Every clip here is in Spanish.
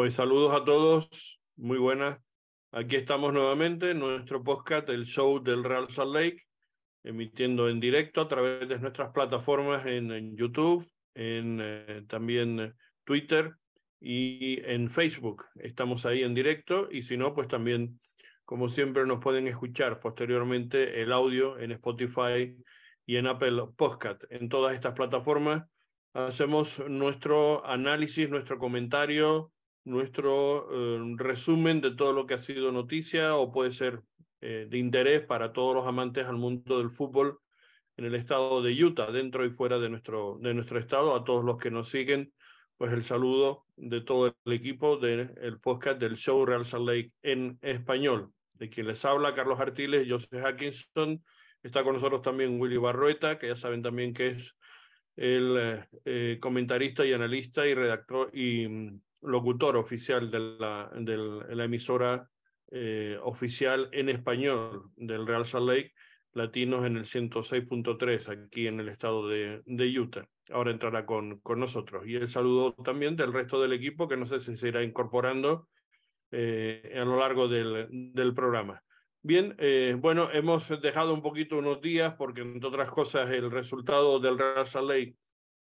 Pues saludos a todos, muy buenas. Aquí estamos nuevamente en nuestro podcast, el show del Real Salt Lake, emitiendo en directo a través de nuestras plataformas en, YouTube, en eh, también Twitter y en Facebook. Estamos ahí en directo y si no, pues también, como siempre, nos pueden escuchar posteriormente el audio en Spotify y en Apple Podcast. En todas estas plataformas hacemos nuestro análisis, nuestro comentario nuestro eh, resumen de todo lo que ha sido noticia o puede ser eh, de interés para todos los amantes al mundo del fútbol en el estado de Utah, dentro y fuera de nuestro, de nuestro estado. A todos los que nos siguen, pues el saludo de todo el equipo del podcast del show Real Salt Lake en español. De quien les habla, Carlos Artiles, Joseph Hackinson. Está con nosotros también Willy Barrueta, que ya saben también que es el eh, comentarista y analista y redactor y mm, locutor oficial de la, de la emisora eh, oficial en español del Real Salt Lake, latinos en el 106.3 aquí en el estado de, de, Utah. Ahora entrará con, con nosotros. Y el saludo también del resto del equipo que no sé si se irá incorporando eh, a lo largo del, del programa. Bien, eh, bueno, hemos dejado un poquito unos días porque, entre otras cosas, el resultado del Real Salt Lake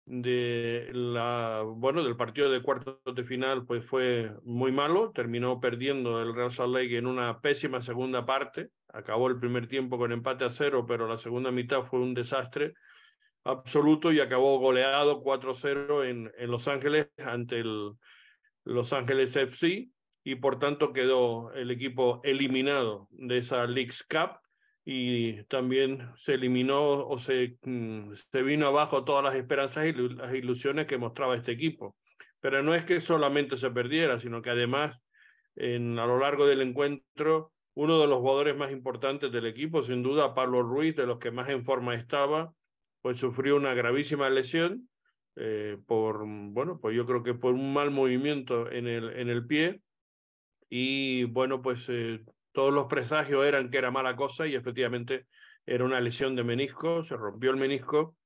de la, bueno, del partido de cuartos de final pues fue muy malo, terminó perdiendo el Real Salt Lake en una pésima segunda parte, acabó el primer tiempo con empate a cero, pero la segunda mitad fue un desastre absoluto y acabó goleado 4-0 en, en Los Ángeles ante el Los Ángeles FC y por tanto quedó el equipo eliminado de esa Leagues Cup y también se eliminó o se, mm, se vino abajo todas las esperanzas y las ilusiones que mostraba este equipo. Pero no es que solamente se perdiera, sino que además en, a lo largo del encuentro uno de los jugadores más importantes del equipo, sin duda Pablo Ruiz, de los que más en forma estaba, pues sufrió una gravísima lesión eh, por, bueno, pues yo creo que por un mal movimiento en el, en el pie. Y bueno, pues eh, todos los presagios eran que era mala cosa y efectivamente era una lesión de menisco, se rompió el menisco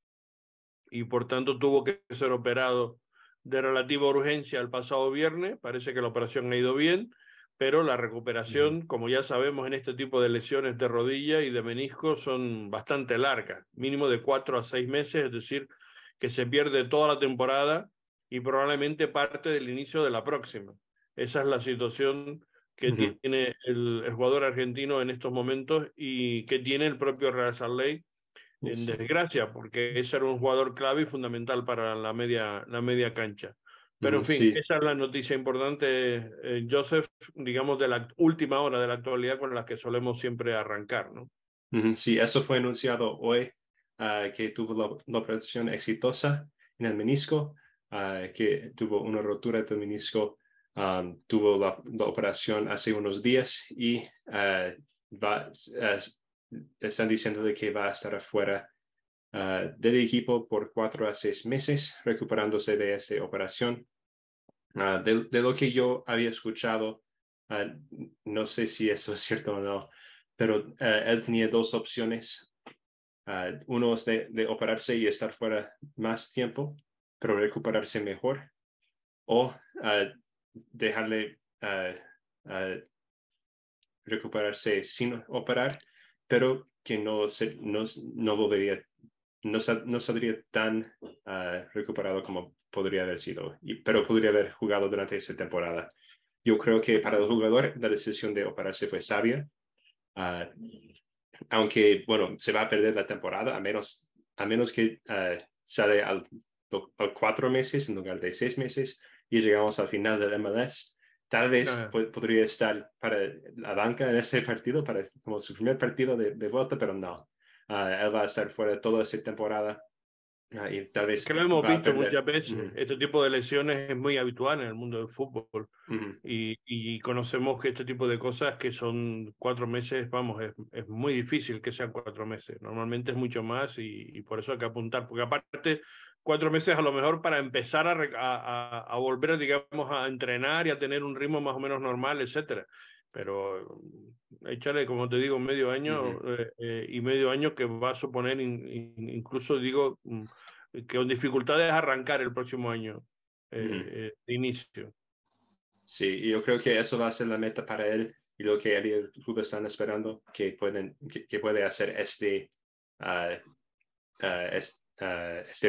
y por tanto tuvo que ser operado de relativa urgencia el pasado viernes. Parece que la operación ha ido bien, pero la recuperación, como ya sabemos en este tipo de lesiones de rodilla y de menisco, son bastante largas, mínimo de cuatro a seis meses, es decir, que se pierde toda la temporada y probablemente parte del inicio de la próxima. Esa es la situación que tiene el, jugador argentino en estos momentos y que tiene el propio Real Lake en desgracia, porque ese era un jugador clave y fundamental para la media, la media cancha. Pero en fin, esa es la noticia importante, eh, Joseph, digamos, de la última hora de la actualidad con la que solemos siempre arrancar, ¿no? Sí, eso fue anunciado hoy, ah, que tuvo la, operación exitosa en el menisco, ah, que tuvo una rotura del menisco tuvo la, operación hace unos días y uh, va, están diciendo que va a estar afuera uh, del equipo por cuatro a seis meses recuperándose de esa operación. Uh, de, lo que yo había escuchado, no sé si eso es cierto o no, pero él tenía dos opciones. uno es de, de operarse y estar fuera más tiempo, pero recuperarse mejor, o dejarle recuperarse sin operar, pero que no, se, no, no volvería, no, no saldría tan ah, recuperado como podría haber sido, y, pero podría haber jugado durante esa temporada. Yo creo que para el jugador la decisión de operarse fue sabia, ah, aunque, bueno, se va a perder la temporada, a menos, a menos que ah, sale al, al cuatro meses en lugar de seis meses, y llegamos al final del MLS. Tal vez podría estar para la banca en ese partido, para como su primer partido de, de vuelta, pero no. Ah, él va a estar fuera toda esa temporada. Uh, y tal vez que lo hemos visto muchas veces. Este tipo de lesiones es muy habitual en el mundo del fútbol. y, y, conocemos que este tipo de cosas que son cuatro meses, vamos, es, es, muy difícil que sean cuatro meses. Normalmente es mucho más y, y por eso hay que apuntar. Porque aparte cuatro meses a lo mejor para empezar a, a, a, volver, digamos, a entrenar y a tener un ritmo más o menos normal, etcétera. Pero échale, como te digo, medio año eh, eh, y medio año que va a suponer, incluso digo, mm, que con dificultades arrancar el próximo año eh, de inicio. Sí, yo creo que eso va a ser la meta para él y lo que él y el club están esperando, que, pueden, que, puede hacer este, uh, este,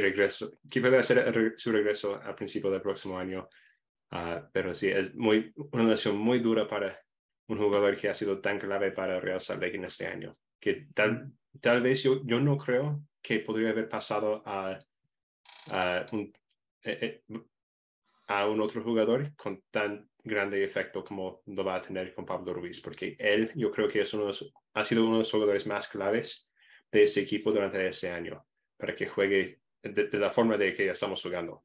regreso, que puede hacer su regreso al principio del próximo año. pero sí, es muy, una lesión muy dura para un jugador que ha sido tan clave para Real Salt Lake en este año, que tal, tal vez yo, yo no creo que podría haber pasado a, a un, eh, eh, a un otro jugador con tan grande efecto como lo va a tener con Pablo Ruiz, porque él yo creo que es uno ha sido uno de los jugadores más claves de ese equipo durante ese año, para que juegue de, la forma de que estamos jugando.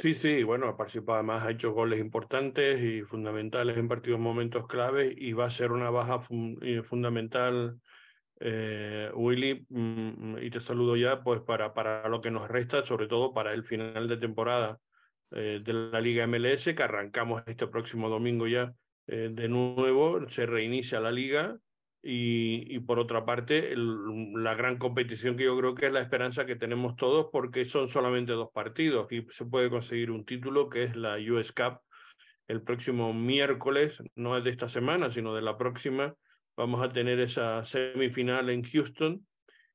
Sí, sí, bueno, ha participado además, ha hecho goles importantes y fundamentales en partidos momentos claves y va a ser una baja eh, fundamental, eh, Willy, mm, y te saludo ya, pues para, para lo que nos resta, sobre todo para el final de temporada eh, de la Liga MLS, que arrancamos este próximo domingo ya de nuevo, se reinicia la liga y, por otra parte, la gran competición que yo creo que es la esperanza que tenemos todos, porque son solamente dos partidos y se puede conseguir un título que es la US Cup el próximo miércoles, no es de esta semana, sino de la próxima. Vamos a tener esa semifinal en Houston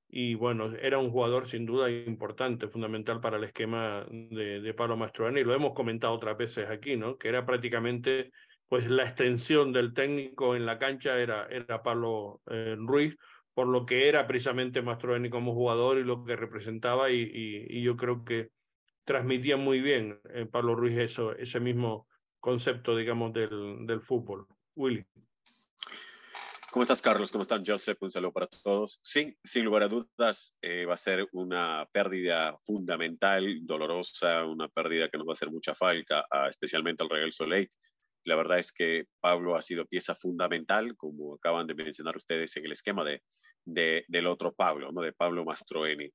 y bueno, era un jugador sin duda importante, fundamental para el esquema de, de Pablo Mastroeni, y lo hemos comentado otras veces aquí, ¿no? Que era prácticamente pues la extensión del técnico en la cancha era, era Pablo eh, Ruiz, por lo que era precisamente Mastroeni como jugador y lo que representaba, y, y, yo creo que transmitía muy bien eh, Pablo Ruiz eso, ese mismo concepto, digamos, del, del fútbol. Willy. ¿Cómo estás, Carlos? ¿Cómo están, Joseph? Un saludo para todos. Sí, sin lugar a dudas, eh, va a ser una pérdida fundamental, dolorosa, una pérdida que nos va a hacer mucha falta, especialmente al Real Soleil. La verdad es que Pablo ha sido pieza fundamental, como acaban de mencionar ustedes en el esquema de, del otro Pablo, ¿no? de Pablo Mastroeni.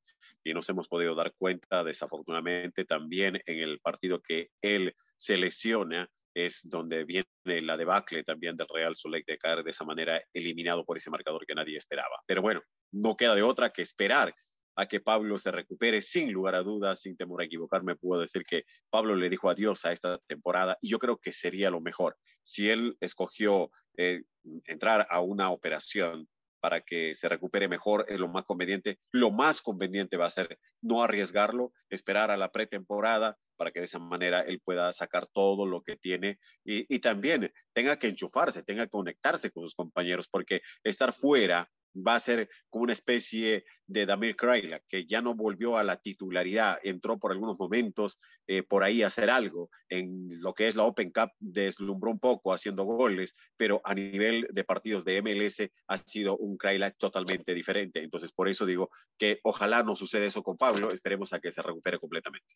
Y nos hemos podido dar cuenta, desafortunadamente, también en el partido que él se lesiona, es donde viene la debacle también del Real Soleil de caer de esa manera eliminado por ese marcador que nadie esperaba. Pero bueno, no queda de otra que esperar a que Pablo se recupere sin lugar a dudas, sin temor a equivocarme, puedo decir que Pablo le dijo adiós a esta temporada y yo creo que sería lo mejor. Si él escogió eh, entrar a una operación para que se recupere mejor es lo más conveniente. Lo más conveniente va a ser no arriesgarlo, esperar a la pretemporada para que de esa manera él pueda sacar todo lo que tiene y, y también tenga que enchufarse, tenga que conectarse con sus compañeros, porque estar fuera va a ser como una especie de Damir Kraila, que ya no volvió a la titularidad, entró por algunos momentos eh, por ahí a hacer algo. En lo que es la Open Cup deslumbró un poco haciendo goles, pero a nivel de partidos de MLS ha sido un Kraila totalmente diferente. Entonces, por eso digo que ojalá no suceda eso con Pablo, esperemos a que se recupere completamente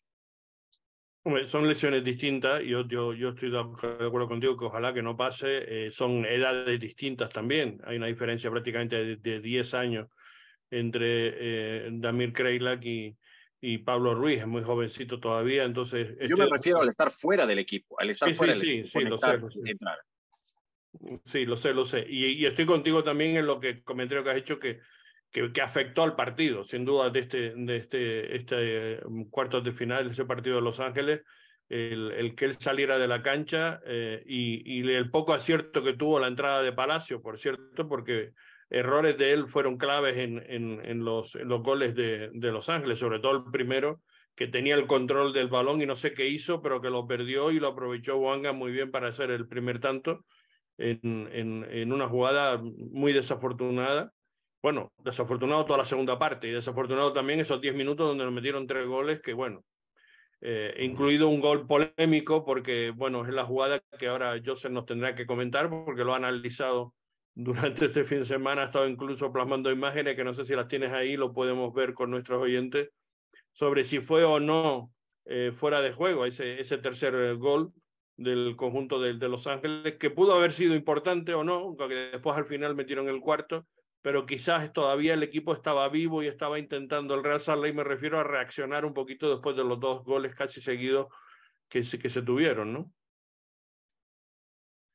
son lesiones distintas, yo, yo, yo estoy de acuerdo contigo que ojalá que no pase, eh, son edades distintas también, hay una diferencia prácticamente de, 10 años entre eh, Damir Kreilak y, y Pablo Ruiz, es muy jovencito todavía, entonces... Yo me refiero al estar fuera del equipo, al estar fuera sí, del sí, Sí, lo sé, Sí, lo sé, lo sé. Y, y, estoy contigo también en lo que comentario que has hecho, que que, afectó al partido, sin duda, de este, de este, este mm, cuarto de final, ese partido de Los Ángeles, el, que él saliera de la cancha eh, y, el poco acierto que tuvo la entrada de Palacio, por cierto, porque errores de él fueron claves en, los, goles de, Los Ángeles, sobre todo el primero, que tenía el control del balón y no sé qué hizo, pero que lo perdió y lo aprovechó Wanga muy bien para hacer el primer tanto en una jugada muy desafortunada bueno, desafortunado toda la segunda parte y desafortunado también esos 10 minutos donde nos metieron tres goles que, bueno, eh, incluido un gol polémico porque, bueno, es la jugada que ahora Joseph nos tendrá que comentar porque lo ha analizado durante este fin de semana, ha estado incluso plasmando imágenes que no sé si las tienes ahí, lo podemos ver con nuestros oyentes, sobre si fue o no eh, fuera de juego ese, ese tercer gol del conjunto de, de Los Ángeles, que pudo haber sido importante o no, aunque después al final metieron el cuarto, pero quizás todavía el equipo estaba vivo y estaba intentando el Real Salt Lake, me refiero a reaccionar un poquito después de los dos goles casi seguidos que se, que se tuvieron, ¿no?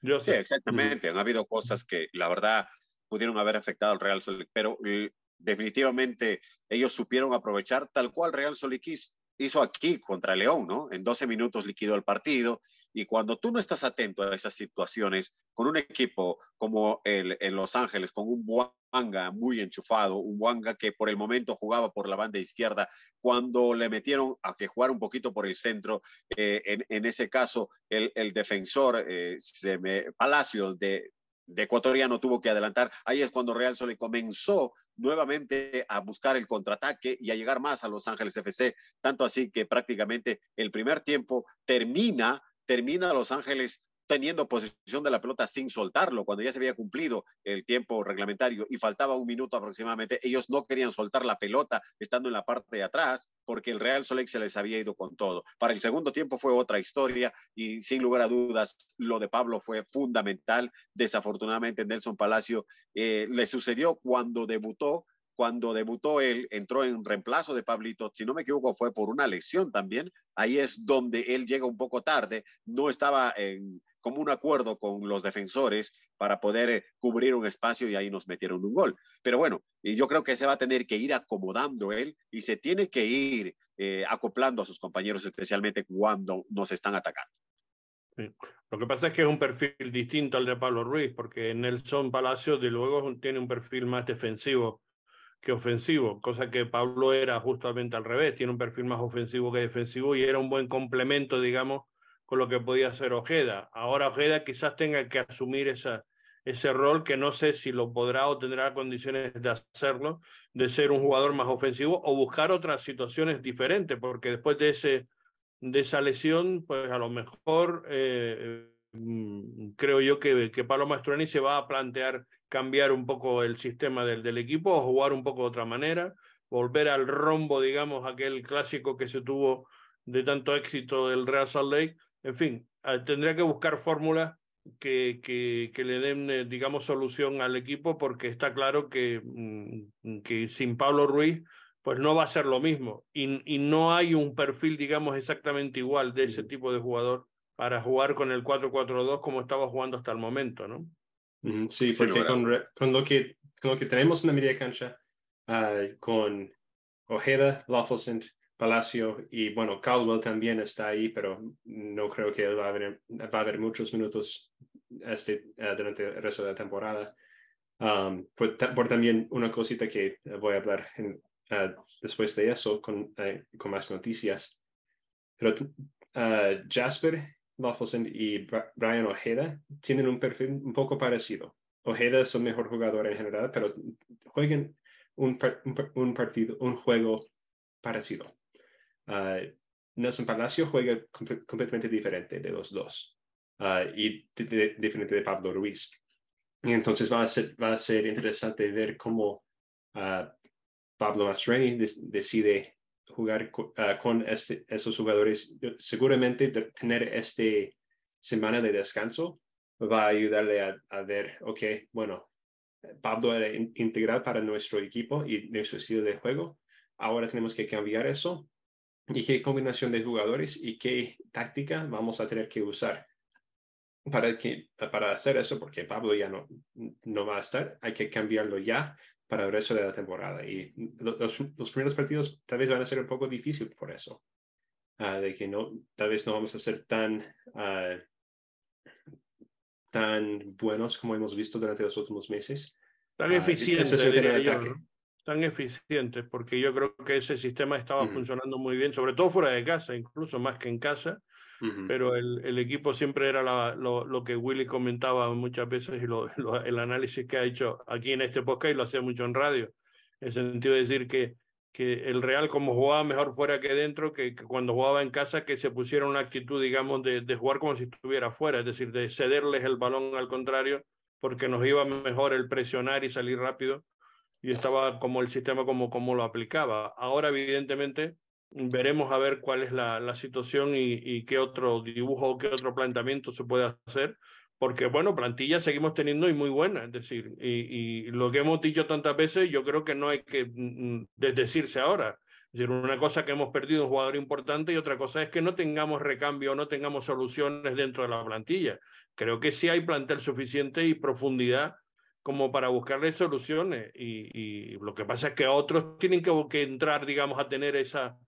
Yo sí, exactamente. Han habido cosas que la verdad pudieron haber afectado al Real Salt Lake, pero eh, definitivamente ellos supieron aprovechar tal cual Real Solikis hizo aquí contra León, ¿no? En 12 minutos liquidó el partido. Y cuando tú no estás atento a esas situaciones, con un equipo como el en Los Ángeles, con un Wanga muy enchufado, un Wanga que por el momento jugaba por la banda izquierda, cuando le metieron a que jugar un poquito por el centro, eh, en, en, ese caso el, el defensor eh, se me, Palacio de, de ecuatoriano tuvo que adelantar. Ahí es cuando Real Sole comenzó nuevamente a buscar el contraataque y a llegar más a Los Ángeles FC, tanto así que prácticamente el primer tiempo termina, termina Los Ángeles teniendo posesión de la pelota sin soltarlo, cuando ya se había cumplido el tiempo reglamentario y faltaba un minuto aproximadamente, ellos no querían soltar la pelota estando en la parte de atrás porque el Real Solex se les había ido con todo. Para el segundo tiempo fue otra historia y sin lugar a dudas lo de Pablo fue fundamental. Desafortunadamente Nelson Palacio eh, le sucedió cuando debutó cuando debutó él, entró en reemplazo de Pablito, si no me equivoco fue por una lesión también, ahí es donde él llega un poco tarde, no estaba en, como un acuerdo con los defensores para poder eh, cubrir un espacio y ahí nos metieron un gol. Pero bueno, yo creo que se va a tener que ir acomodando él y se tiene que ir eh, acoplando a sus compañeros, especialmente cuando nos están atacando. Sí. Lo que pasa es que es un perfil distinto al de Pablo Ruiz, porque Nelson Palacio, de luego, tiene un perfil más defensivo que ofensivo, cosa que Pablo era justamente al revés, tiene un perfil más ofensivo que defensivo y era un buen complemento, digamos, con lo que podía hacer Ojeda. Ahora Ojeda quizás tenga que asumir esa, ese rol que no sé si lo podrá o tendrá condiciones de hacerlo, de ser un jugador más ofensivo o buscar otras situaciones diferentes, porque después de, ese, de esa lesión, pues a lo mejor eh, creo yo que, que Pablo Mastroeni se va a plantear cambiar un poco el sistema del, del equipo o jugar un poco de otra manera, volver al rombo, digamos, aquel clásico que se tuvo de tanto éxito del Real Salt Lake. En fin, ah, tendría que buscar fórmulas que, que, que, le den, eh, digamos, solución al equipo porque está claro que, mm, que sin Pablo Ruiz pues no va a ser lo mismo y, y no hay un perfil, digamos, exactamente igual de ese tipo de jugador para jugar con el 4-4-2 como estaba jugando hasta el momento, ¿no? Sí, porque con, con, lo que, con lo que tenemos en la media cancha, uh, con Ojeda, Loffelson, Palacio y bueno, Caldwell también está ahí, pero no creo que va a haber, va a haber muchos minutos este, uh, durante el resto de la temporada. Um, por, por, también una cosita que voy a hablar en, uh, después de eso con, con más noticias. Pero Jasper Loffelson y Brian Ojeda tienen un perfil un poco parecido. Ojeda es el mejor jugador en general, pero juegan un, un, partido, un juego parecido. Uh, Nelson Palacio juega completamente diferente de los dos uh, y diferente de Pablo Ruiz. Y entonces va a ser, va a ser interesante ver cómo uh, Pablo Mastroeni decide jugar uh, con este, esos jugadores, seguramente tener este semana de descanso va a ayudarle a, ver, ok, bueno, Pablo era in, integral para nuestro equipo y nuestro estilo de juego. Ahora tenemos que cambiar eso. Y qué combinación de jugadores y qué táctica vamos a tener que usar para, que, para hacer eso, porque Pablo ya no, no va a estar, hay que cambiarlo ya para el resto de la temporada. Y los, los primeros partidos tal vez van a ser un poco difíciles por eso. Uh, de que no, tal vez no vamos a ser tan, uh, tan buenos como hemos visto durante los últimos meses. Tan uh, eficientes, tan eficientes, porque yo creo que ese sistema estaba funcionando muy bien, sobre todo fuera de casa, incluso más que en casa. Uh -huh. Pero el, el, equipo siempre era la, lo, lo, que Willy comentaba muchas veces y lo, lo, el análisis que ha hecho aquí en este podcast y lo hacía mucho en radio, en el sentido de decir que, que el Real como jugaba mejor fuera que dentro, que, que cuando jugaba en casa que se pusiera una actitud, digamos, de, de, jugar como si estuviera fuera, es decir, de cederles el balón al contrario, porque nos iba mejor el presionar y salir rápido y estaba como el sistema como, como lo aplicaba. Ahora, evidentemente, veremos a ver cuál es la, la situación y, y, qué otro dibujo, qué otro planteamiento se puede hacer, porque bueno, plantilla seguimos teniendo y muy buena, es decir, y, y lo que hemos dicho tantas veces, yo creo que no hay que mm, desdecirse ahora. Es decir, una cosa que hemos perdido un jugador importante y otra cosa es que no tengamos recambio, no tengamos soluciones dentro de la plantilla. Creo que sí hay plantel suficiente y profundidad como para buscarle soluciones y, y, lo que pasa es que otros tienen que, que entrar, digamos, a tener esa,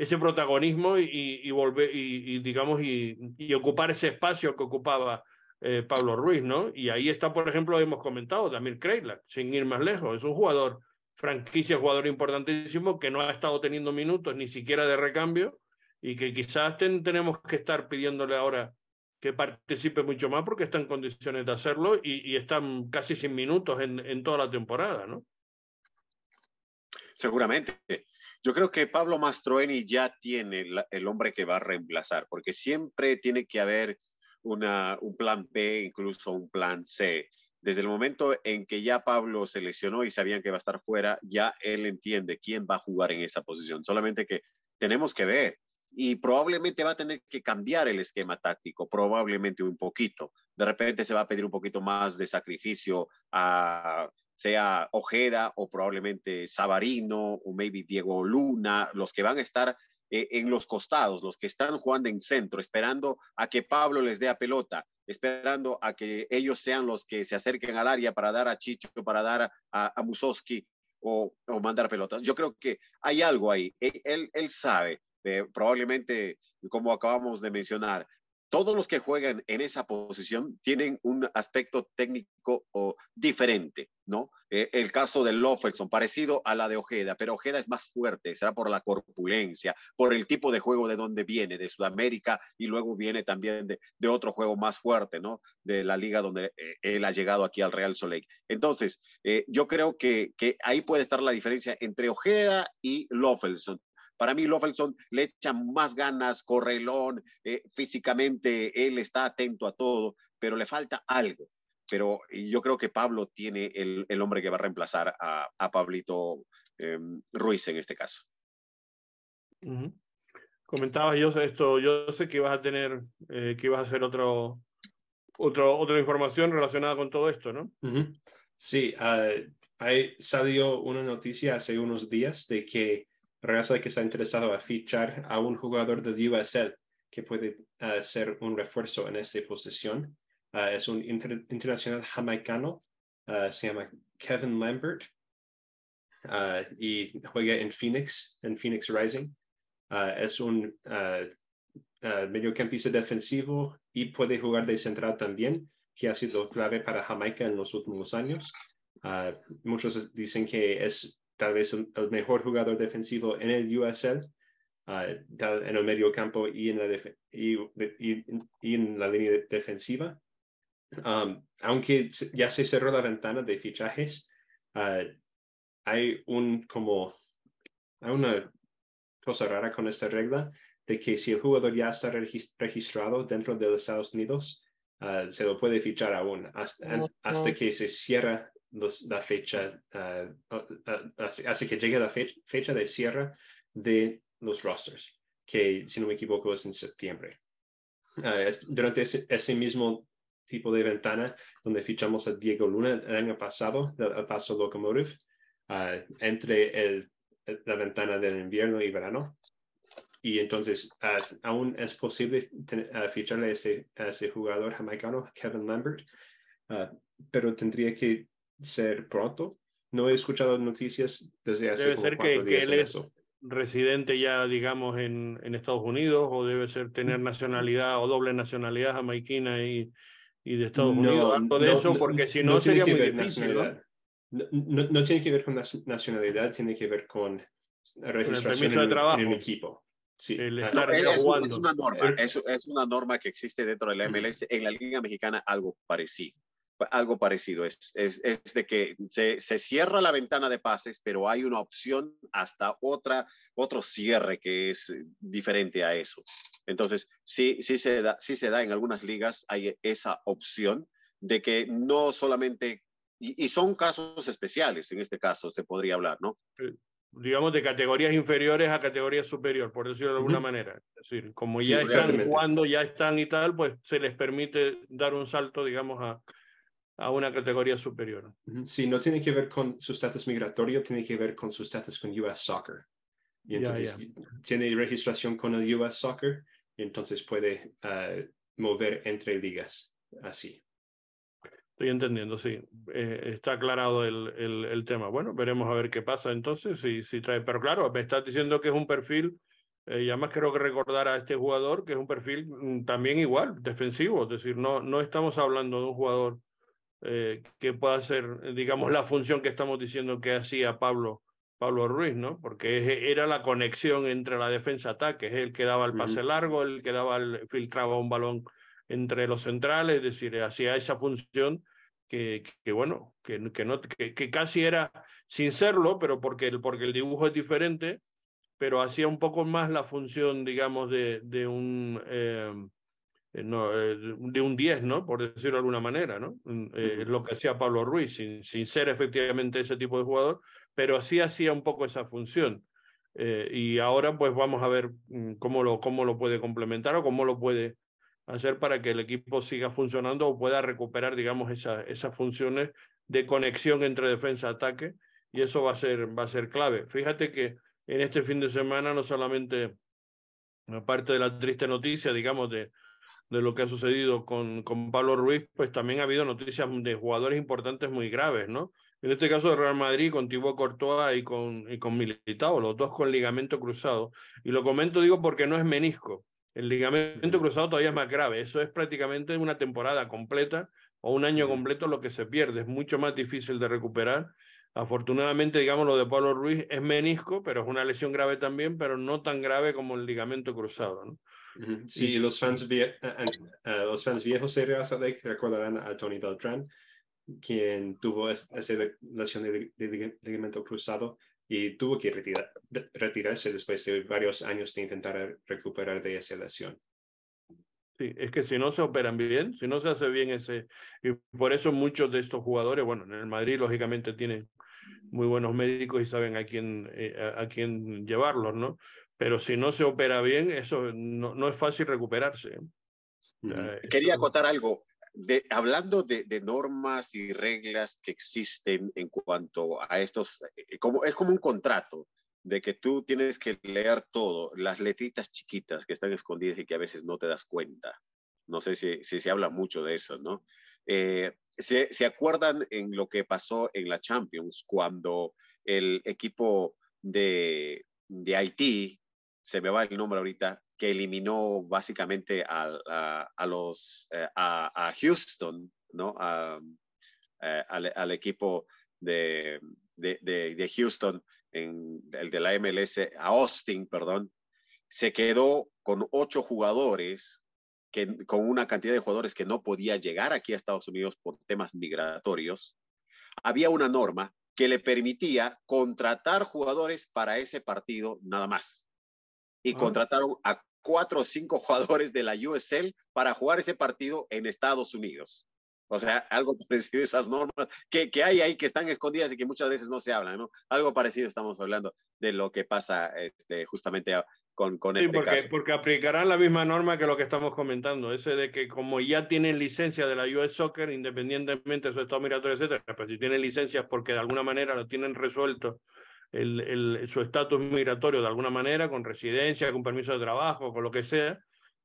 ese protagonismo y, y volver y, digamos y, ocupar ese espacio que ocupaba eh, Pablo Ruiz, ¿no? Y ahí está, por ejemplo, hemos comentado, Damir Kreilak, sin ir más lejos, es un jugador franquicia, jugador importantísimo que no ha estado teniendo minutos ni siquiera de recambio y que quizás tenemos que estar pidiéndole ahora que participe mucho más porque está en condiciones de hacerlo y, y están casi sin minutos en, en toda la temporada, ¿no? Seguramente. Yo creo que Pablo Mastroeni ya tiene el hombre que va a reemplazar, porque siempre tiene que haber una, un plan B, incluso un plan C. Desde el momento en que ya Pablo se lesionó y sabían que va a estar fuera, ya él entiende quién va a jugar en esa posición. Solamente que tenemos que ver y probablemente va a tener que cambiar el esquema táctico, probablemente un poquito. De repente se va a pedir un poquito más de sacrificio a sea Ojeda o probablemente Sabarino o maybe Diego Luna, los que van a estar eh, en los costados, los que están jugando en centro, esperando a que Pablo les dé a pelota, esperando a que ellos sean los que se acerquen al área para dar a Chicho, para dar a, a Musowski o, o, mandar pelotas. Yo creo que hay algo ahí. E, él, él sabe, eh, probablemente, como acabamos de mencionar, todos los que juegan en esa posición tienen un aspecto técnico diferente, ¿no? Eh, el caso de Loffelson, parecido a la de Ojeda, pero Ojeda es más fuerte, será por la corpulencia, por el tipo de juego de donde viene, de Sudamérica, y luego viene también de, de otro juego más fuerte, ¿no? De la liga donde eh, él ha llegado aquí al Real Soleil. Entonces, eh, yo creo que, que ahí puede estar la diferencia entre Ojeda y Loffelson. Para mí, Lofelson le echa más ganas, correlón, eh, físicamente él está atento a todo, pero le falta algo. Pero yo creo que Pablo tiene el, el hombre que va a reemplazar a, a Pablito eh, Ruiz en este caso. Uh -huh. Comentabas yo esto, yo sé que ibas a tener, eh, que ibas a hacer otro, otro, otra información relacionada con todo esto, ¿no? Uh -huh. Sí, uh, hay, salió una noticia hace unos días de que Real que está interesado a fichar a un jugador de USL que puede uh, ser un refuerzo en esta posición. Uh, es un inter internacional jamaicano, uh, se llama Kevin Lambert y juega en Phoenix, en Phoenix Rising. es un mediocampista defensivo y puede jugar de central también, que ha sido clave para Jamaica en los últimos años. muchos dicen que es tal vez el, mejor jugador defensivo en el USL, uh, tal, en el medio campo y en la, y, y, y en la línea de defensiva. Um, aunque ya se cerró la ventana de fichajes, uh, hay un como hay una cosa rara con esta regla de que si el jugador ya está registrado dentro de los Estados Unidos, uh, se lo puede fichar aún hasta, hasta que se cierra los, la fecha, uh, uh, así, así, que llega la fecha, fecha, de cierre de los rosters, que si no me equivoco es en septiembre. Uh, es, durante ese, ese, mismo tipo de ventana donde fichamos a Diego Luna el año pasado, del Paso Locomotive, entre el, la ventana del invierno y verano. Y entonces aún es posible ficharle a ese, a ese jugador jamaicano, Kevin Lambert, pero tendría que ser pronto. No he escuchado noticias desde hace debe como ser cuatro que, días que él es eso. residente ya, digamos, en, en, Estados Unidos, o debe ser tener nacionalidad o doble nacionalidad jamaiquina y, y de Estados No, Unidos, algo de no, eso, no, porque si no, no tiene sería que muy ver difícil, ¿no? No, no- no tiene que ver con nacionalidad, tiene que ver con registración permiso de en, trabajo. en un equipo. Sí. El estar Es, ya es- una norma, El- es, es una norma que existe dentro de la MLS. En la Liga Mexicana algo parecido. Algo parecido es, es, es de que se, se cierra la ventana de pases, pero hay una opción hasta otra, otro cierre que es eh, diferente a eso. Entonces, sí, sí, se da, sí se da en algunas ligas, hay esa opción de que no solamente, y, y son casos especiales, en este caso se podría hablar, ¿no? digamos, de categorías inferiores a categorías superior, por decirlo de alguna Ujú. manera. Es decir, como Sí, ya están exactamente. jugando, ya están y tal, pues se les permite dar un salto, digamos, a, a una categoría superior. Sí, no tiene que ver con su estatus migratorio, tiene que ver con su estatus con US Soccer. Y entonces tiene registración con el US Soccer y entonces puede ah, mover entre ligas así. Estoy entendiendo, sí. Eh, está aclarado el, el, el, tema. Bueno, veremos a ver qué pasa entonces, si, si trae. Pero claro, me estás diciendo que es un perfil Eh, y además creo que recordar a este jugador que es un perfil mm, también igual, defensivo, es decir, no, no estamos hablando de un jugador eh, que pueda hacer, digamos, la función que estamos diciendo que hacía Pablo, Pablo Ruiz, ¿no? Porque era la conexión entre la defensa-ataque, es el que daba el pase largo, el que daba el, filtraba un balón entre los centrales, es decir, hacía esa función que, que bueno, que, que, no, que, que, casi era sin serlo, pero porque el, porque el dibujo es diferente, pero hacía un poco más la función, digamos, de, de un... Eh, no, eh, de un 10, ¿no? Por decirlo de alguna manera, ¿no? Mm, eh, lo que hacía Pablo Ruiz, sin, sin, ser efectivamente ese tipo de jugador, pero así hacía un poco esa función. y ahora pues vamos a ver mm, cómo lo, cómo lo puede complementar o cómo lo puede hacer para que el equipo siga funcionando o pueda recuperar, digamos, esa, esas funciones de conexión entre defensa-ataque y eso va a, ser, va a ser clave. Fíjate que en este fin de semana no solamente, aparte de la triste noticia, digamos, de, de lo que ha sucedido con, con Pablo Ruiz, pues también ha habido noticias de jugadores importantes muy graves, ¿no? En este caso de Real Madrid, con Thibaut Courtois y con, y con Militao, los dos con ligamento cruzado. Y lo comento, digo, porque no es menisco. El ligamento cruzado todavía es más grave. Eso es prácticamente una temporada completa o un año completo lo que se pierde. Es mucho más difícil de recuperar. Afortunadamente, digamos, lo de Pablo Ruiz es menisco, pero es una lesión grave también, pero no tan grave como el ligamento cruzado. ¿no? Sí, los fans, vie los fans viejos recordarán a Tony Beltrán, quien tuvo esa lesión de, ligamento cruzado y tuvo que retirar, retirarse después de varios años de intentar recuperar de esa lesión. Sí, es que si no se operan bien, si no se hace bien ese, y por eso muchos de estos jugadores, bueno, en el Madrid lógicamente tienen muy buenos médicos y saben a quién, eh, a, a quién llevarlos, ¿no? Pero si no se opera bien, eso no, no es fácil recuperarse. ¿eh? Quería acotar algo. De, hablando de, de, normas y reglas que existen en cuanto a estos, eh, como, es como un contrato de que tú tienes que leer todo, las letritas chiquitas que están escondidas y que a veces no te das cuenta. No sé si, si se habla mucho de eso, ¿no? Eh, ¿se, ¿Se acuerdan en lo que pasó en la Champions cuando el equipo de, de Haití se me va el nombre ahorita, que eliminó básicamente a, a, los, eh, a, Houston, ¿no? Eh, al, equipo de, de, de, Houston, en, el de la MLS, a Austin, perdón, se quedó con ocho jugadores, que, con una cantidad de jugadores que no podía llegar aquí a Estados Unidos por temas migratorios. Había una norma que le permitía contratar jugadores para ese partido nada más y contrataron a cuatro o cinco jugadores de la USL para jugar ese partido en Estados Unidos. O sea, algo parecido a esas normas que, que hay ahí que están escondidas y que muchas veces no se hablan, ¿no? Algo parecido estamos hablando de lo que pasa este, justamente con, con sí, este porque, caso. porque aplicarán la misma norma que lo que estamos comentando, ese de que como ya tienen licencia de la US Soccer, independientemente de su estado migratorio, etcétera, pues si tienen licencias porque de alguna manera lo tienen resuelto el, el, su estatus migratorio de alguna manera, con residencia, con permiso de trabajo, con lo que sea.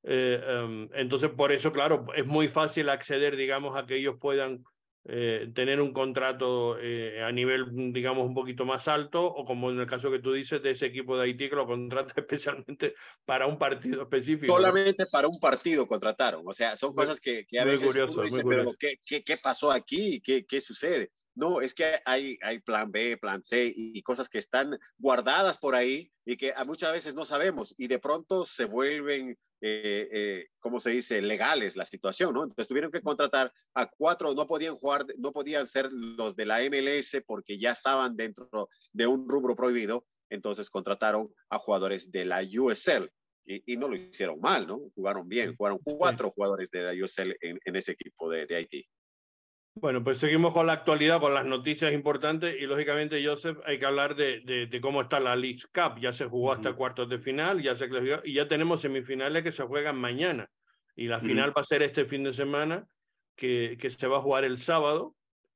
Eh, um, entonces, por eso, claro, es muy fácil acceder, digamos, a que ellos puedan eh, tener un contrato eh, a nivel, digamos, un poquito más alto, o como en el caso que tú dices de ese equipo de Haití que lo contrata especialmente para un partido específico. Solamente para un partido contrataron, o sea, son cosas que, que a veces curioso, dice, pero ¿qué, qué, ¿qué pasó aquí? ¿Qué, ¿Qué sucede? No, es que hay, hay plan B, plan C y, cosas que están guardadas por ahí y que muchas veces no sabemos y de pronto se vuelven, eh, eh, ¿cómo se dice?, legales la situación, ¿no? Entonces tuvieron que contratar a cuatro, no podían jugar, no podían ser los de la MLS porque ya estaban dentro de un rubro prohibido, entonces contrataron a jugadores de la USL. Y, y no lo hicieron mal, ¿no? Jugaron bien, jugaron cuatro jugadores de la USL en, en ese equipo de, de Haití. Bueno, pues seguimos con la actualidad, con las noticias importantes y lógicamente, Joseph, hay que hablar de, de, de cómo está la League Cup. Ya se jugó hasta uh -huh. cuartos de final, ya se clasificó y ya tenemos semifinales que se juegan mañana. Y la uh -huh. final va a ser este fin de semana, que, que se va a jugar el sábado,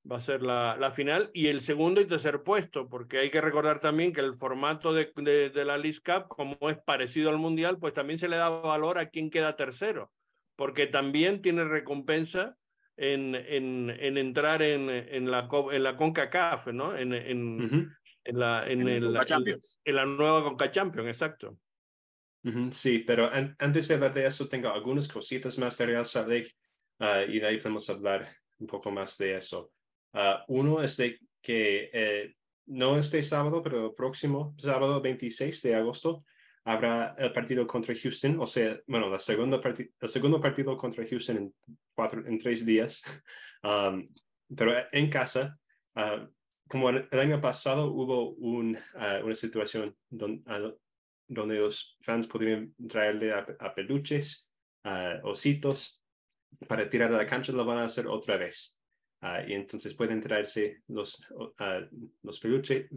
va a ser la, la, final, y el segundo y tercer puesto, porque hay que recordar también que el formato de, de, de la League Cup, como es parecido al Mundial, pues también se le da valor a quien queda tercero, porque también tiene recompensa en, en, en entrar en, en, la, en la CONCACAF, ¿no? En, en, uh -huh. en, la, en, el, en, la nueva CONCA Champions, exacto. sí, pero antes de hablar de eso, tengo algunas cositas más de Real Salt Lake ah, y de ahí podemos hablar un poco más de eso. Ah, uno es de que eh, no este sábado, pero el próximo sábado 26 de agosto habrá el partido contra Houston, o sea, bueno, la segunda el segundo partido contra Houston en, cuatro, en tres días, um, pero en casa. Uh, como el año pasado hubo un, uh, una situación donde, donde, los fans podrían traerle a, peluches, ositos, para tirar a la cancha, lo van a hacer otra vez. Uh, y entonces pueden traerse los, los peluche,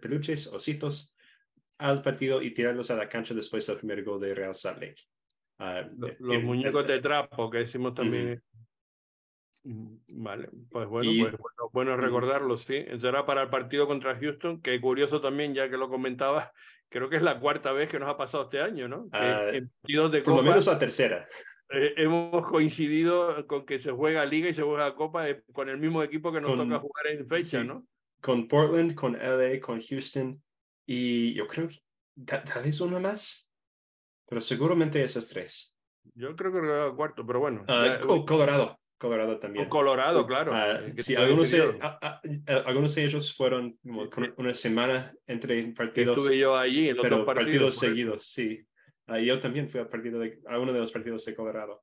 peluches, ositos, al partido y tirarlos a la cancha después del primer gol de Real Salt Lake. Ah, los, muñecos de trapo que decimos también. Mm, vale, pues bueno, pues bueno, bueno recordarlo, sí. Será para el partido contra Houston, que curioso también, ya que lo comentabas, creo que es la cuarta vez que nos ha pasado este año, ¿no? Ah, de por lo menos la tercera. Eh, hemos coincidido con que se juega Liga y se juega Copa eh, con el mismo equipo que nos toca jugar en fecha, ¿no? Con Portland, con LA, con Houston y yo creo que tal vez uno más, pero seguramente esas tres. Yo creo que el cuarto, pero bueno. Ah, Colorado, Colorado también. Colorado, claro. Ah, sí, algunos de, algunos de, ellos fueron una semana entre partidos. Estuve yo allí en pero partidos, seguidos, sí. Uh, yo también fui a, partido de, a uno de los partidos de Colorado.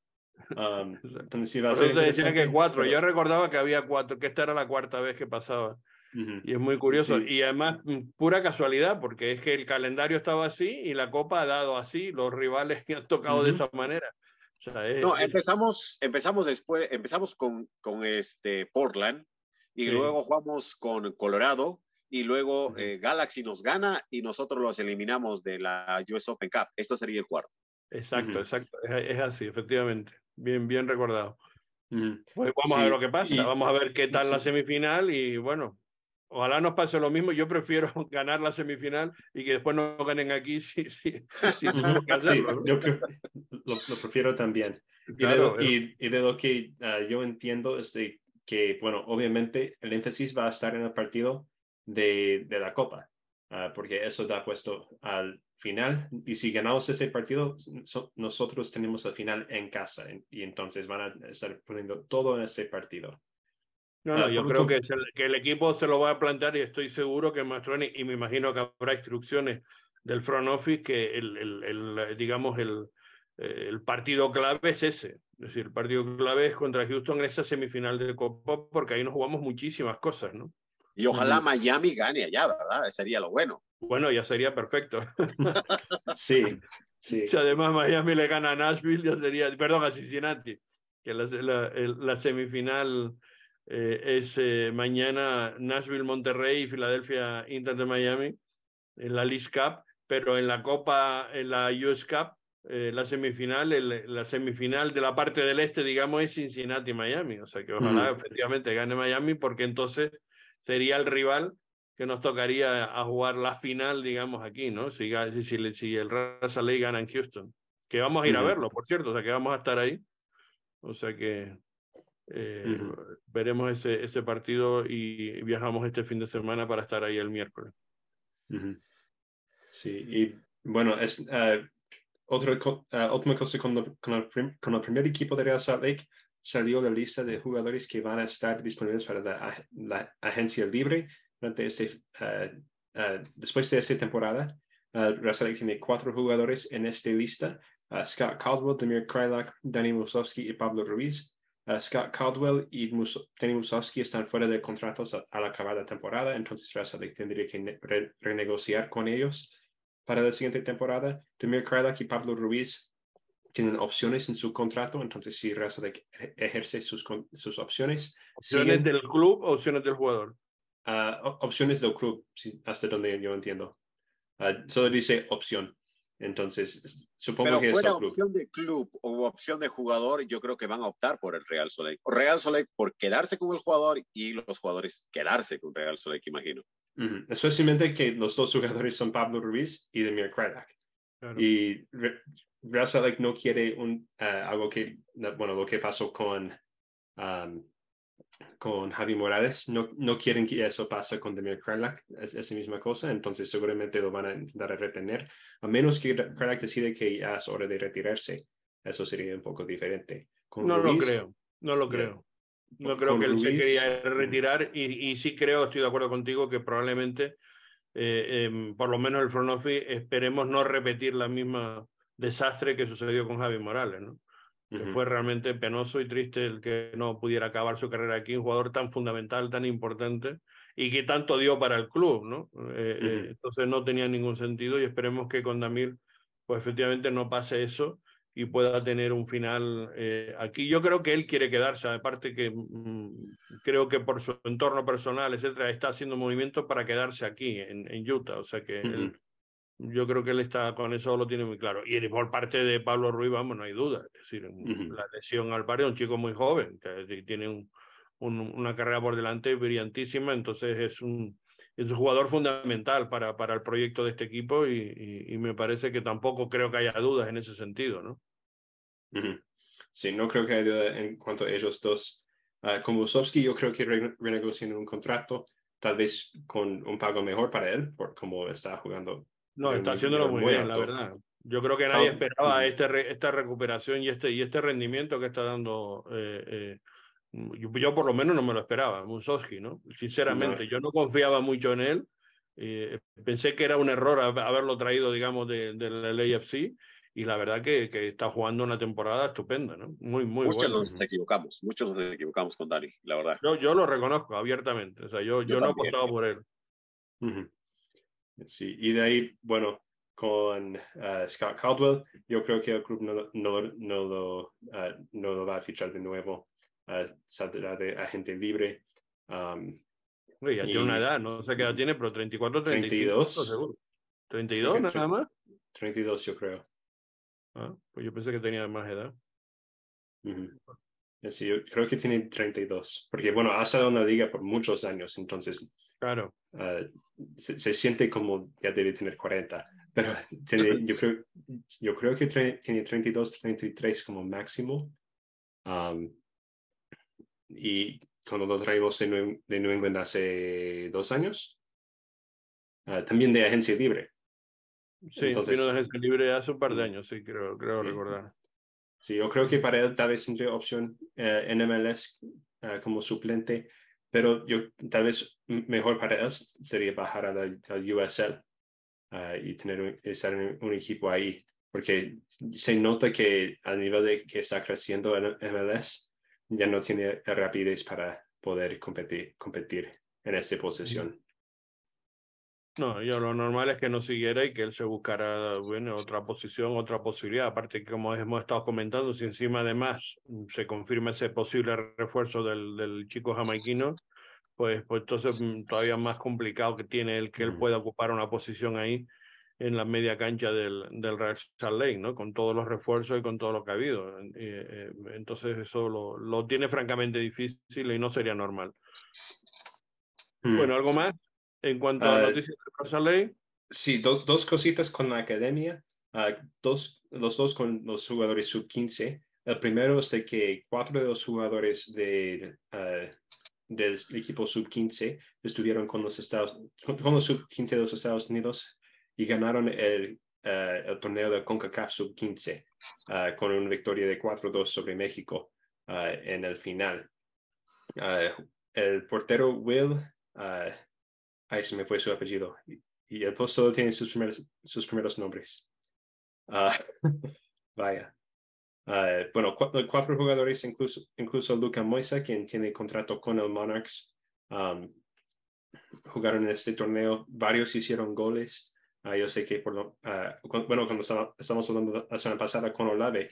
Um, entonces, va a ser decía que cuatro. Yo recordaba que había cuatro, que esta era la cuarta vez que pasaba. Y es muy curioso. Y además, mm, pura casualidad, porque es que el calendario estaba así y la Copa ha dado así, los rivales que han tocado de esa manera. no, empezamos, empezamos después, empezamos con, con este Portland y luego jugamos con Colorado y luego eh, Galaxy nos gana y nosotros los eliminamos de la US Open Cup. Esto sería el cuarto. Exacto, exacto. Es, así, efectivamente. Bien, bien recordado. Pues vamos a ver lo que pasa. vamos a ver qué tal la semifinal y bueno, Ojalá nos pase lo mismo. Yo prefiero ganar la semifinal y que después no ganen aquí si, si, sí, yo lo, prefiero también. y, de, lo que ah, yo entiendo es de que, bueno, obviamente el énfasis va a estar en el partido de, de la Copa, ah, porque eso da puesto al final. Y si ganamos ese partido, nosotros tenemos el final en casa y entonces van a estar poniendo todo en ese partido. No, no, yo creo que, el, que, el equipo se lo va a plantear y estoy seguro que Mastroni, y me imagino que habrá instrucciones del front office, que el, el, el digamos, el, el partido clave es ese. Es decir, el partido clave es contra Houston en esa semifinal de Copa, porque ahí nos jugamos muchísimas cosas, ¿no? Y ojalá Miami gane allá, ¿verdad? Ese sería lo bueno. Bueno, ya sería perfecto. sí, sí. Si además Miami le gana a Nashville, ya sería, perdón, a Cincinnati, que la, la, la semifinal eh, es eh, mañana Nashville, Monterrey y Filadelfia Inter de Miami en la League Cup, pero en la Copa, en la US Cup, eh, la semifinal, la semifinal de la parte del este, digamos, es Cincinnati Miami. O sea que ojalá efectivamente gane Miami, porque entonces sería el rival que nos tocaría a jugar la final, digamos, aquí, ¿no? Si, si, si el Raza Ley gana en Houston. Que vamos a ir a verlo, por cierto, o sea que vamos a estar ahí. O sea que eh, veremos ese, ese partido y viajamos este fin de semana para estar ahí el miércoles. Sí, y bueno, es uh, otra, uh, última cosa con, con, el con, el primer equipo de Real Salt Lake salió la lista de jugadores que van a estar disponibles para la, la agencia libre durante este, uh, después de esta temporada. Real Salt Lake tiene cuatro jugadores en esta lista. Scott Caldwell, Demir Krylak, Danny Musowski y Pablo Ruiz. Scott Caldwell y Danny Musowski están fuera de contratos al acabar la temporada, entonces Lake tendría que renegociar con ellos para la siguiente temporada. Demir Krylak y Pablo Ruiz tienen opciones en su contrato, entonces si Lake ejerce sus, sus opciones. ¿Opciones del club opciones del jugador? Ah, opciones del club, hasta donde yo entiendo. Ah, solo dice opción. Entonces, supongo que fuera opción de club o opción de jugador, yo creo que van a optar por el Real Soleil. Real Soleil por quedarse con el jugador y los jugadores quedarse con Real Soleil, imagino. Especialmente que los dos jugadores son Pablo Ruiz y Demir Krajak. Y Real Soleil no quiere un, eh, algo que, bueno, lo que pasó con, um, con Javi Morales. No, no quieren que eso pase con Demir Kralak, es esa misma cosa, entonces seguramente lo van a intentar retener, a menos que Kralak decide que ya es hora de retirarse. Eso sería un poco diferente. no lo creo, no lo creo. No creo que él se quería retirar y, y, sí creo, estoy de acuerdo contigo, que probablemente, eh, em, por lo menos el front office, esperemos no repetir la misma desastre que sucedió con Javi Morales, ¿no? Que fue realmente penoso y triste el que no pudiera acabar su carrera aquí, un jugador tan fundamental, tan importante y que tanto dio para el club, ¿no? Eh, eh, entonces no tenía ningún sentido y esperemos que con Damir, pues efectivamente no pase eso y pueda tener un final eh, aquí. Yo creo que él quiere quedarse, aparte que mm, creo que por su entorno personal, etcétera, está haciendo movimientos para quedarse aquí en, en Utah, o sea que él yo creo que él está con eso lo tiene muy claro. Y por parte de Pablo Ruiz, vamos, no hay duda. Es decir, la lesión al es un chico muy joven, que tiene un, una carrera por delante brillantísima, entonces es un, es un jugador fundamental para, para el proyecto de este equipo y, y, me parece que tampoco creo que haya dudas en ese sentido, ¿no? Sí, no creo que haya dudas en cuanto a ellos dos. Uh, como Usovsky, yo creo que renegocian un contrato, tal vez con un pago mejor para él, por cómo está jugando no, está haciéndolo muy, bien, la verdad. Yo creo que nadie esperaba este, esta recuperación y este, y este rendimiento que está dando. Eh, eh, yo, por lo menos no me lo esperaba, Musowski, ¿no? Sinceramente, yo no confiaba mucho en él. Eh, pensé que era un error haberlo traído, digamos, del de, AFC y la verdad que, que, está jugando una temporada estupenda, ¿no? Muy, muy Muchos nos equivocamos, muchos nos equivocamos con Dani, la verdad. Yo, yo lo reconozco abiertamente, o sea, yo, yo, no he apostado por él. Sí, y de ahí, bueno, con uh, Scott Caldwell, yo creo que el club no, no, no, lo, uh, no lo va a fichar de nuevo, uh, saldrá de agente libre. Um, ya tiene una edad, no sé qué edad tiene, pero 34, 35, 32. seguro. ¿32 nada más? 32 yo creo. Ah, pues yo pensé que tenía más edad. Sí, yo creo que tiene 32, porque bueno, ha estado en la liga por muchos años, entonces Claro. Ah, se, siente como ya debe tener 40, pero tiene, yo, creo, yo creo que tiene 32, 33 como máximo. y cuando lo traímos de New, de New England hace dos años, ah, también de agencia libre. Sí, Entonces, vino de agencia libre hace un par de mm. años, sí, creo, creo recordar. Sí, yo creo que para él tal vez tendría opción eh, en MLS ah, como suplente pero yo tal vez mejor para él sería bajar a la, USL ah, y tener un, estar en un equipo ahí, porque se nota que a nivel de que está creciendo en MLS, ya no tiene rapidez para poder competir, competir en esta posición. No, yo lo normal es que no siguiera y que él se buscara bueno, otra posición, otra posibilidad. Aparte como hemos estado comentando, si encima además se confirma ese posible refuerzo del, del chico jamaiquino, pues, pues entonces mm, todavía más complicado que tiene él que él pueda ocupar una posición ahí en la media cancha del, del Real Salt Lake, ¿no? Con todos los refuerzos y con todo lo que ha habido. Eh, entonces eso lo, lo, tiene francamente difícil y no sería normal. Bueno, ¿algo más? En cuanto a ah, noticias de Saleh. Sí, dos, dos cositas con la academia. Uh, dos, los dos con los jugadores sub-15. El primero es de que cuatro de los jugadores de, uh, del equipo sub-15 estuvieron con los, Estados, con los sub-15 de los Estados Unidos y ganaron el, el torneo de CONCACAF sub-15 con una victoria de 4-2 sobre México en el final. el portero Will Ahí se me fue su apellido. Y el post solo tiene sus primeros, sus primeros nombres. Uh, vaya. Uh, bueno, cuatro, cuatro, jugadores, incluso, incluso Luca Moisa, quien tiene contrato con el Monarchs, um, jugaron en este torneo. Varios hicieron goles. Uh, yo sé que, por lo, bueno, cuando estamos hablando la semana pasada con Olave,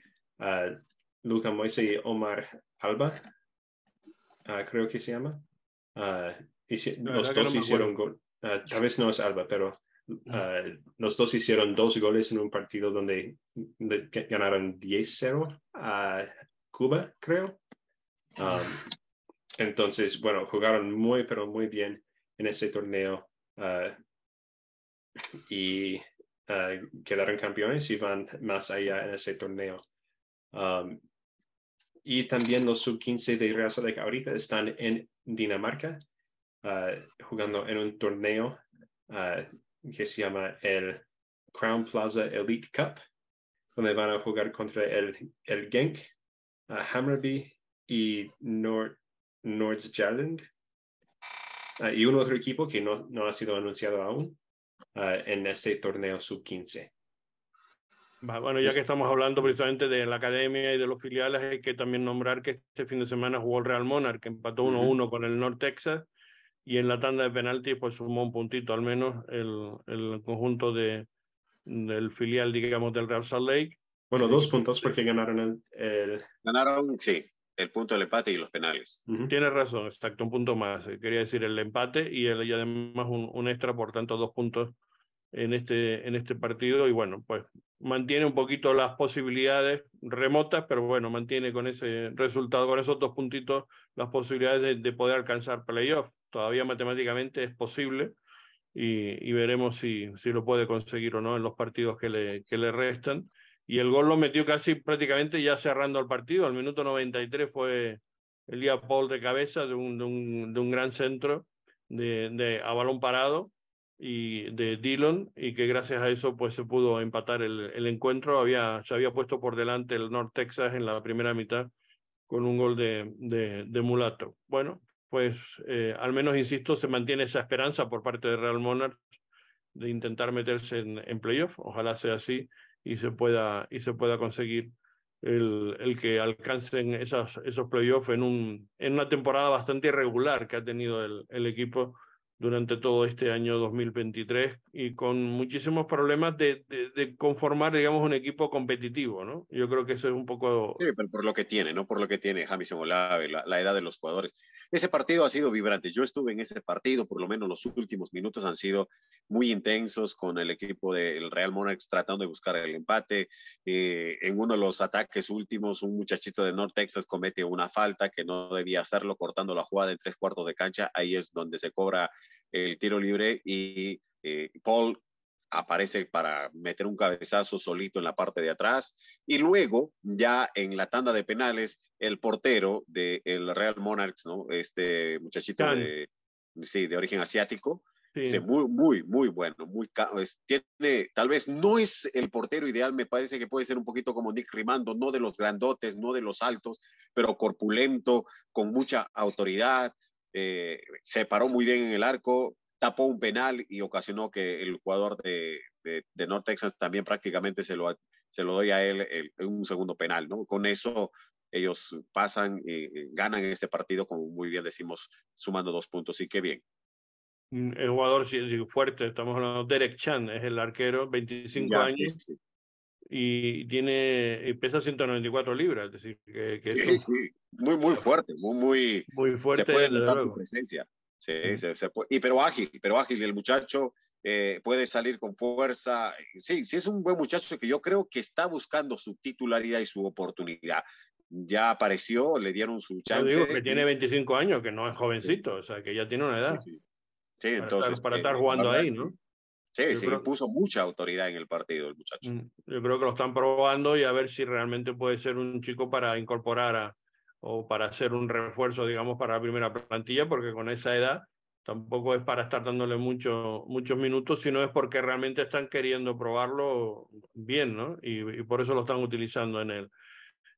Luca Moisa y Omar Alba, creo que se llama, los dos hicieron gol. Ah, tal vez no es Alba, pero ah, los dos hicieron dos goles en un partido donde ganaron 10-0 a Cuba, creo. entonces, bueno, jugaron muy, pero muy bien en ese torneo ah, y quedaron campeones y van más allá en ese torneo. y también los sub-15 de Real Salt Lake ahorita están en Dinamarca, jugando en un torneo que se llama el Crown Plaza Elite Cup, donde van a jugar contra el, el Genk, Hammerby y Nord, Nordsjælland. y un otro equipo que no, no ha sido anunciado aún en este torneo sub-15. Bueno, ya que estamos hablando precisamente de la academia y de los filiales, hay que también nombrar que este fin de semana jugó el Real Monarch, que empató 1-1 con el North Texas, y en la tanda de penaltis pues sumó un puntito al menos el, el conjunto de, del filial, digamos, del Real Salt Lake. Bueno, dos puntos porque ganaron el... Ganaron, sí, el punto del empate y los penales. Tienes razón, exacto, un punto más. Eh, quería decir el empate y, el, y además un, un extra, por tanto, dos puntos en este, en este partido y bueno, pues mantiene un poquito las posibilidades remotas, pero bueno, mantiene con ese resultado, con esos dos puntitos, las posibilidades de, poder alcanzar playoff. Todavía matemáticamente es posible y, y, veremos si, si lo puede conseguir o no en los partidos que le, que le restan. Y el gol lo metió casi prácticamente ya cerrando el partido. Al minuto 93 fue el día Paul de cabeza de un, de un, de un gran centro de, de, a balón parado y de Dillon y que gracias a eso pues se pudo empatar el, el, encuentro. Había, se había puesto por delante el North Texas en la primera mitad con un gol de, de, de Mulato. Bueno, pues eh, al menos, insisto, se mantiene esa esperanza por parte de Real Monarchs de intentar meterse en, en playoff. Ojalá sea así y se pueda, y se pueda conseguir el, el que alcancen esas, esos playoffs en, un, en una temporada bastante irregular que ha tenido el, el equipo durante todo este año 2023 y con muchísimos problemas de, de, conformar, digamos, un equipo competitivo, ¿no? Yo creo que eso es un poco... Sí, pero por lo que tiene, ¿no? Por lo que tiene Jamison Olave, la, la edad de los jugadores. Ese partido ha sido vibrante. Yo estuve en ese partido, por lo menos los últimos minutos han sido muy intensos con el equipo del Real Monarchs tratando de buscar el empate. Eh, en uno de los ataques últimos, un muchachito de North Texas comete una falta que no debía hacerlo, cortando la jugada en tres cuartos de cancha. Ahí es donde se cobra el tiro libre y eh, Paul aparece para meter un cabezazo solito en la parte de atrás. Y luego, ya en la tanda de penales, el portero del el Real Monarchs, ¿no? Este muchachito de, sí, de origen asiático, sí. muy, muy, muy bueno, muy, tiene, tal vez no es el portero ideal, me parece que puede ser un poquito como Nick Rimando, no de los grandotes, no de los altos, pero corpulento, con mucha autoridad, eh, se paró muy bien en el arco, tapó un penal y ocasionó que el jugador de, de, de North Texas también prácticamente se lo, se lo doy a él el, un segundo penal, ¿no? Con eso ellos pasan y ganan este partido, como muy bien decimos, sumando dos puntos. Y qué bien. Mm, el jugador fuerte, estamos hablando, Derek Chan es el arquero, 25 ya, años. Sí, sí. Y tiene, y pesa 194 libras, es decir, que, que sí, sí, muy, muy fuerte, muy, muy, muy fuerte. Se puede notar su presencia. Sí, mm. se, se puede, y pero ágil, pero ágil, el muchacho eh, puede salir con fuerza. Sí, sí es un buen muchacho que yo creo que está buscando su titularidad y su oportunidad. Ya apareció, le dieron su chance. Yo digo que tiene 25 años, que no es jovencito, o sea, que ya tiene una edad. Sí, sí. entonces. Para, estar, para estar jugando ahí, ¿no? Sí, yo sí, creo... puso mucha autoridad en el partido el muchacho. Mm, yo creo que lo están probando y a ver si realmente puede ser un chico para incorporar a, o para hacer un refuerzo, digamos, para la primera plantilla, porque con esa edad tampoco es para estar dándole mucho, muchos minutos, sino es porque realmente están queriendo probarlo bien, ¿no? Y, y por eso lo están utilizando en el,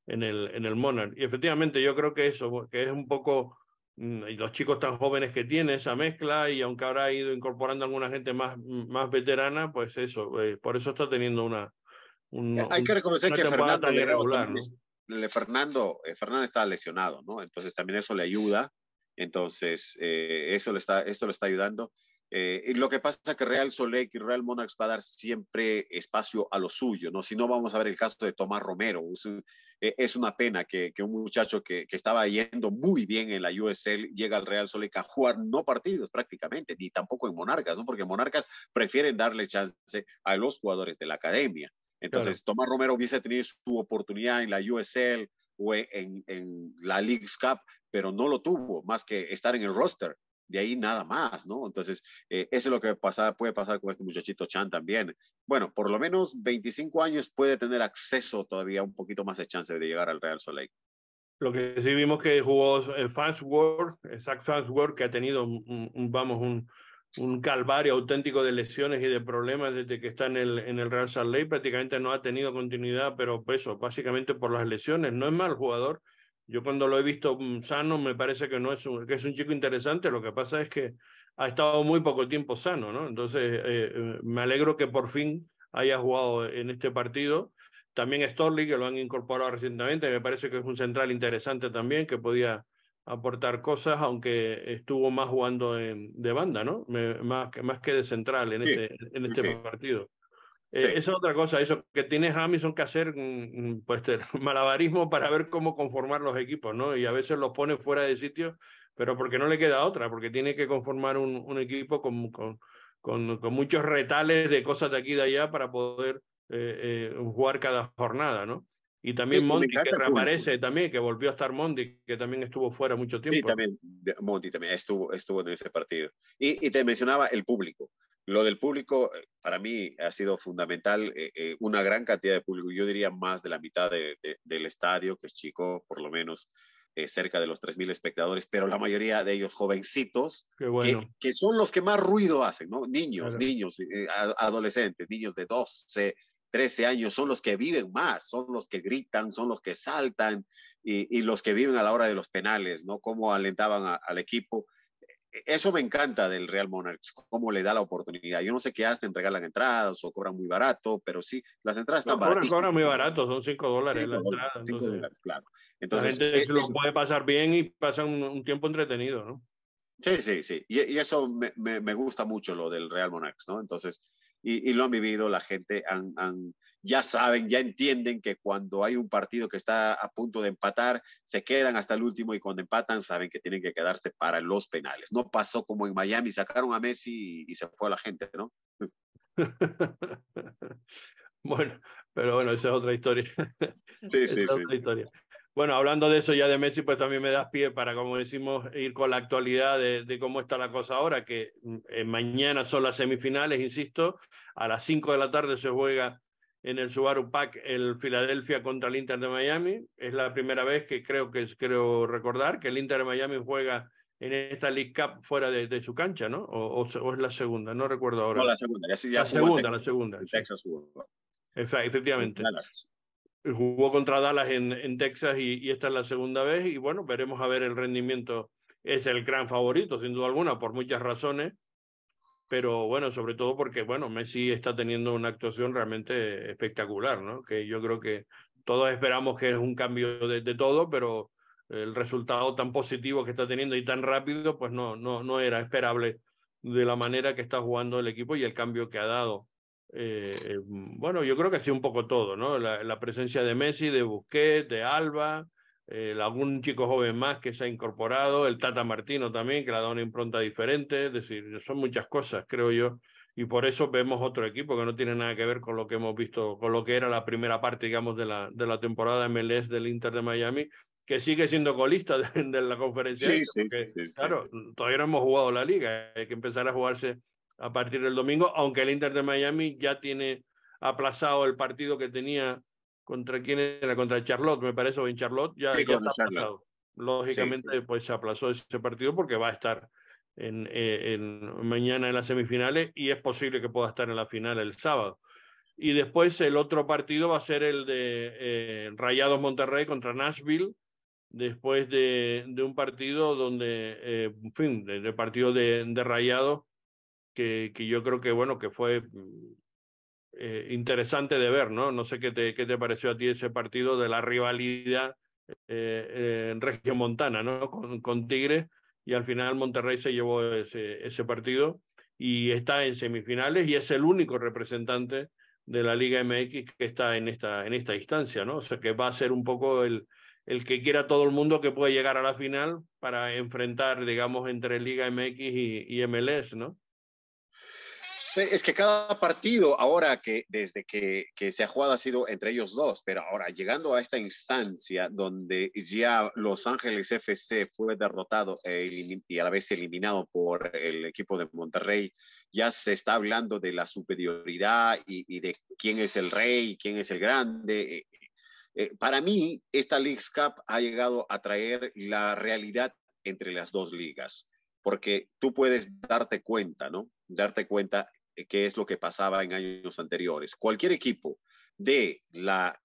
en el, en el Monarch. Y efectivamente yo creo que eso, que es un poco, mm, y los chicos tan jóvenes que tiene esa mezcla, y aunque ahora ha ido incorporando a alguna gente más, más veterana, pues eso, eh, por eso está teniendo una... Un, Hay que reconocer que Fernando tan irregular, ¿no? Fernando, eh, Fernando está lesionado, ¿no? Entonces también eso le ayuda. Entonces, eh, eso, le está, esto le está ayudando. Eh, y lo que pasa es que Real Solec y Real Monarchs va a dar siempre espacio a lo suyo, ¿no? Si no, vamos a ver el caso de Tomás Romero. Es, una pena que, un muchacho que, estaba yendo muy bien en la USL llega al Real Solec a jugar no partidos prácticamente, ni tampoco en Monarcas, ¿no? Porque Monarcas prefieren darle chance a los jugadores de la academia. Entonces, claro. Tomás Romero hubiese tenido su oportunidad en la USL o en, en la League's Cup, pero no lo tuvo, más que estar en el roster. De ahí nada más, ¿no? Entonces, eh, eso es lo que pasa, puede pasar con este muchachito Chan también. Bueno, por lo menos 25 años puede tener acceso todavía un poquito más de chance de llegar al Real Soleil. Lo que sí vimos que jugó Fansworth, Zach Fansworth, que ha tenido, un, vamos, un, un calvario auténtico de lesiones y de problemas desde que está en el, en el Real Salt Lake. Prácticamente no ha tenido continuidad, pero eso, básicamente por las lesiones. No es mal jugador. Yo cuando lo he visto mm, sano me parece que no es un, que es un chico interesante. Lo que pasa es que ha estado muy poco tiempo sano, ¿no? Entonces eh, eh, me alegro que por fin haya jugado en este partido también Storley, que lo han incorporado recientemente, me parece que es un central interesante también, que podía aportar cosas, aunque estuvo más jugando en, de banda, ¿no? más, más que de central en este, en este partido. Eh, esa es otra cosa, eso que tiene Hamilton que hacer mm, mm, pues malabarismo para ver cómo conformar los equipos, ¿no? Y a veces los pone fuera de sitio, pero porque no le queda otra, porque tiene que conformar un, un equipo con, con, con, con, muchos retales de cosas de aquí y de allá para poder eh, eh, jugar cada jornada, ¿no? Y también Monty, que reaparece también, que volvió a estar Monty, que también estuvo fuera mucho tiempo. Sí, también, Monty también estuvo, estuvo en ese partido. Y, y te mencionaba el público. Lo del público, eh, para mí, ha sido fundamental. una gran cantidad de público, yo diría más de la mitad de, del estadio, que es chico, por lo menos cerca de los 3.000 espectadores, pero la mayoría de ellos jovencitos, bueno. que, son los que más ruido hacen, ¿no? Niños, niños, adolescentes, niños de 12, 13 años son los que viven más, son los que gritan, son los que saltan y, los que viven a la hora de los penales, ¿no? Cómo alentaban al equipo. E, eso me encanta del Real Monarchs, cómo le da la oportunidad. Yo no sé qué hacen, regalan entradas o cobran muy barato, pero sí, las entradas están no, cobran, muy barato, son 5 dólares la entrada. Entonces, claro. Entonces, la gente lo puede pasar bien y pasa un, tiempo entretenido, ¿no? Sí, sí, sí. Y, y eso me, me, me, gusta mucho lo del Real Monarchs, ¿no? Entonces, y, lo han vivido, la gente han, ya saben, ya entienden que cuando hay un partido que está a punto de empatar, se quedan hasta el último y cuando empatan saben que tienen que quedarse para los penales. No pasó como en Miami, sacaron a Messi y, se fue la gente, ¿no? bueno, pero bueno, esa es otra historia. Sí, sí, sí. Otra historia. Bueno, hablando de eso ya de Messi, pues también me das pie para, como decimos, ir con la actualidad de, cómo está la cosa ahora, que eh, mañana son las semifinales, insisto, a las 5 de la tarde se juega en el Subaru Pack el Filadelfia contra el Inter de Miami. Es la primera vez que creo que creo recordar que el Inter de Miami juega en esta League Cup fuera de, su cancha, ¿no? O, o, es la segunda, no recuerdo ahora. No, la segunda, ya, ya la segunda, la segunda. Texas jugó. Efectivamente jugó contra Dallas en, Texas y, esta es la segunda vez y bueno, veremos a ver el rendimiento. Es el gran favorito, sin duda alguna, por muchas razones, pero bueno, sobre todo porque, bueno, Messi está teniendo una actuación realmente espectacular, ¿no? Que yo creo que todos esperamos que es un cambio de, de todo, pero el resultado tan positivo que está teniendo y tan rápido, pues no, no, no era esperable de la manera que está jugando el equipo y el cambio que ha dado. Eh, mm, bueno, yo creo que sí un poco todo, ¿no? La, presencia de Messi, de Busquets, de Alba, eh, algún chico joven más que se ha incorporado, el Tata Martino también, que le ha dado una impronta diferente, es decir, son muchas cosas, creo yo, y por eso vemos otro equipo que no tiene nada que ver con lo que hemos visto, con lo que era la primera parte, digamos, de la, de la temporada MLS del Inter de Miami, que sigue siendo colista de, la conferencia. Sí, sí, claro, todavía no hemos jugado la liga, hay que empezar a jugarse a partir del domingo, aunque el Inter de Miami ya tiene aplazado el partido que tenía contra quién era, contra Charlotte, me parece, o en Charlotte, ya, está aplazado. Lógicamente, pues se aplazó ese partido porque va a estar en, eh, en, mañana en las semifinales y es posible que pueda estar en la final el sábado. Y después el otro partido va a ser el de eh, Rayados Monterrey contra Nashville, después de, de un partido donde, eh, en fin, de, partido de, de Rayados que, que yo creo que, bueno, que fue mm, eh, interesante de ver, ¿no? No sé qué te, qué te pareció a ti ese partido de la rivalidad eh, en Región Montana, ¿no? Con, con Tigre, y al final Monterrey se llevó ese, ese partido y está en semifinales y es el único representante de la Liga MX que está en esta, en esta instancia, ¿no? O sea que va a ser un poco el, el que quiera todo el mundo que puede llegar a la final para enfrentar, digamos, entre Liga MX y, y MLS, ¿no? Es que cada partido, ahora que desde que, que, se ha jugado ha sido entre ellos dos, pero ahora llegando a esta instancia donde ya Los Ángeles FC fue derrotado e y a la vez eliminado por el equipo de Monterrey, ya se está hablando de la superioridad y, de quién es el rey, quién es el grande. Eh, Eh, para mí, esta Leagues Cup ha llegado a traer la realidad entre las dos ligas, porque tú puedes darte cuenta, ¿no? Darte cuenta qué es lo que pasaba en años anteriores. Cualquier equipo de la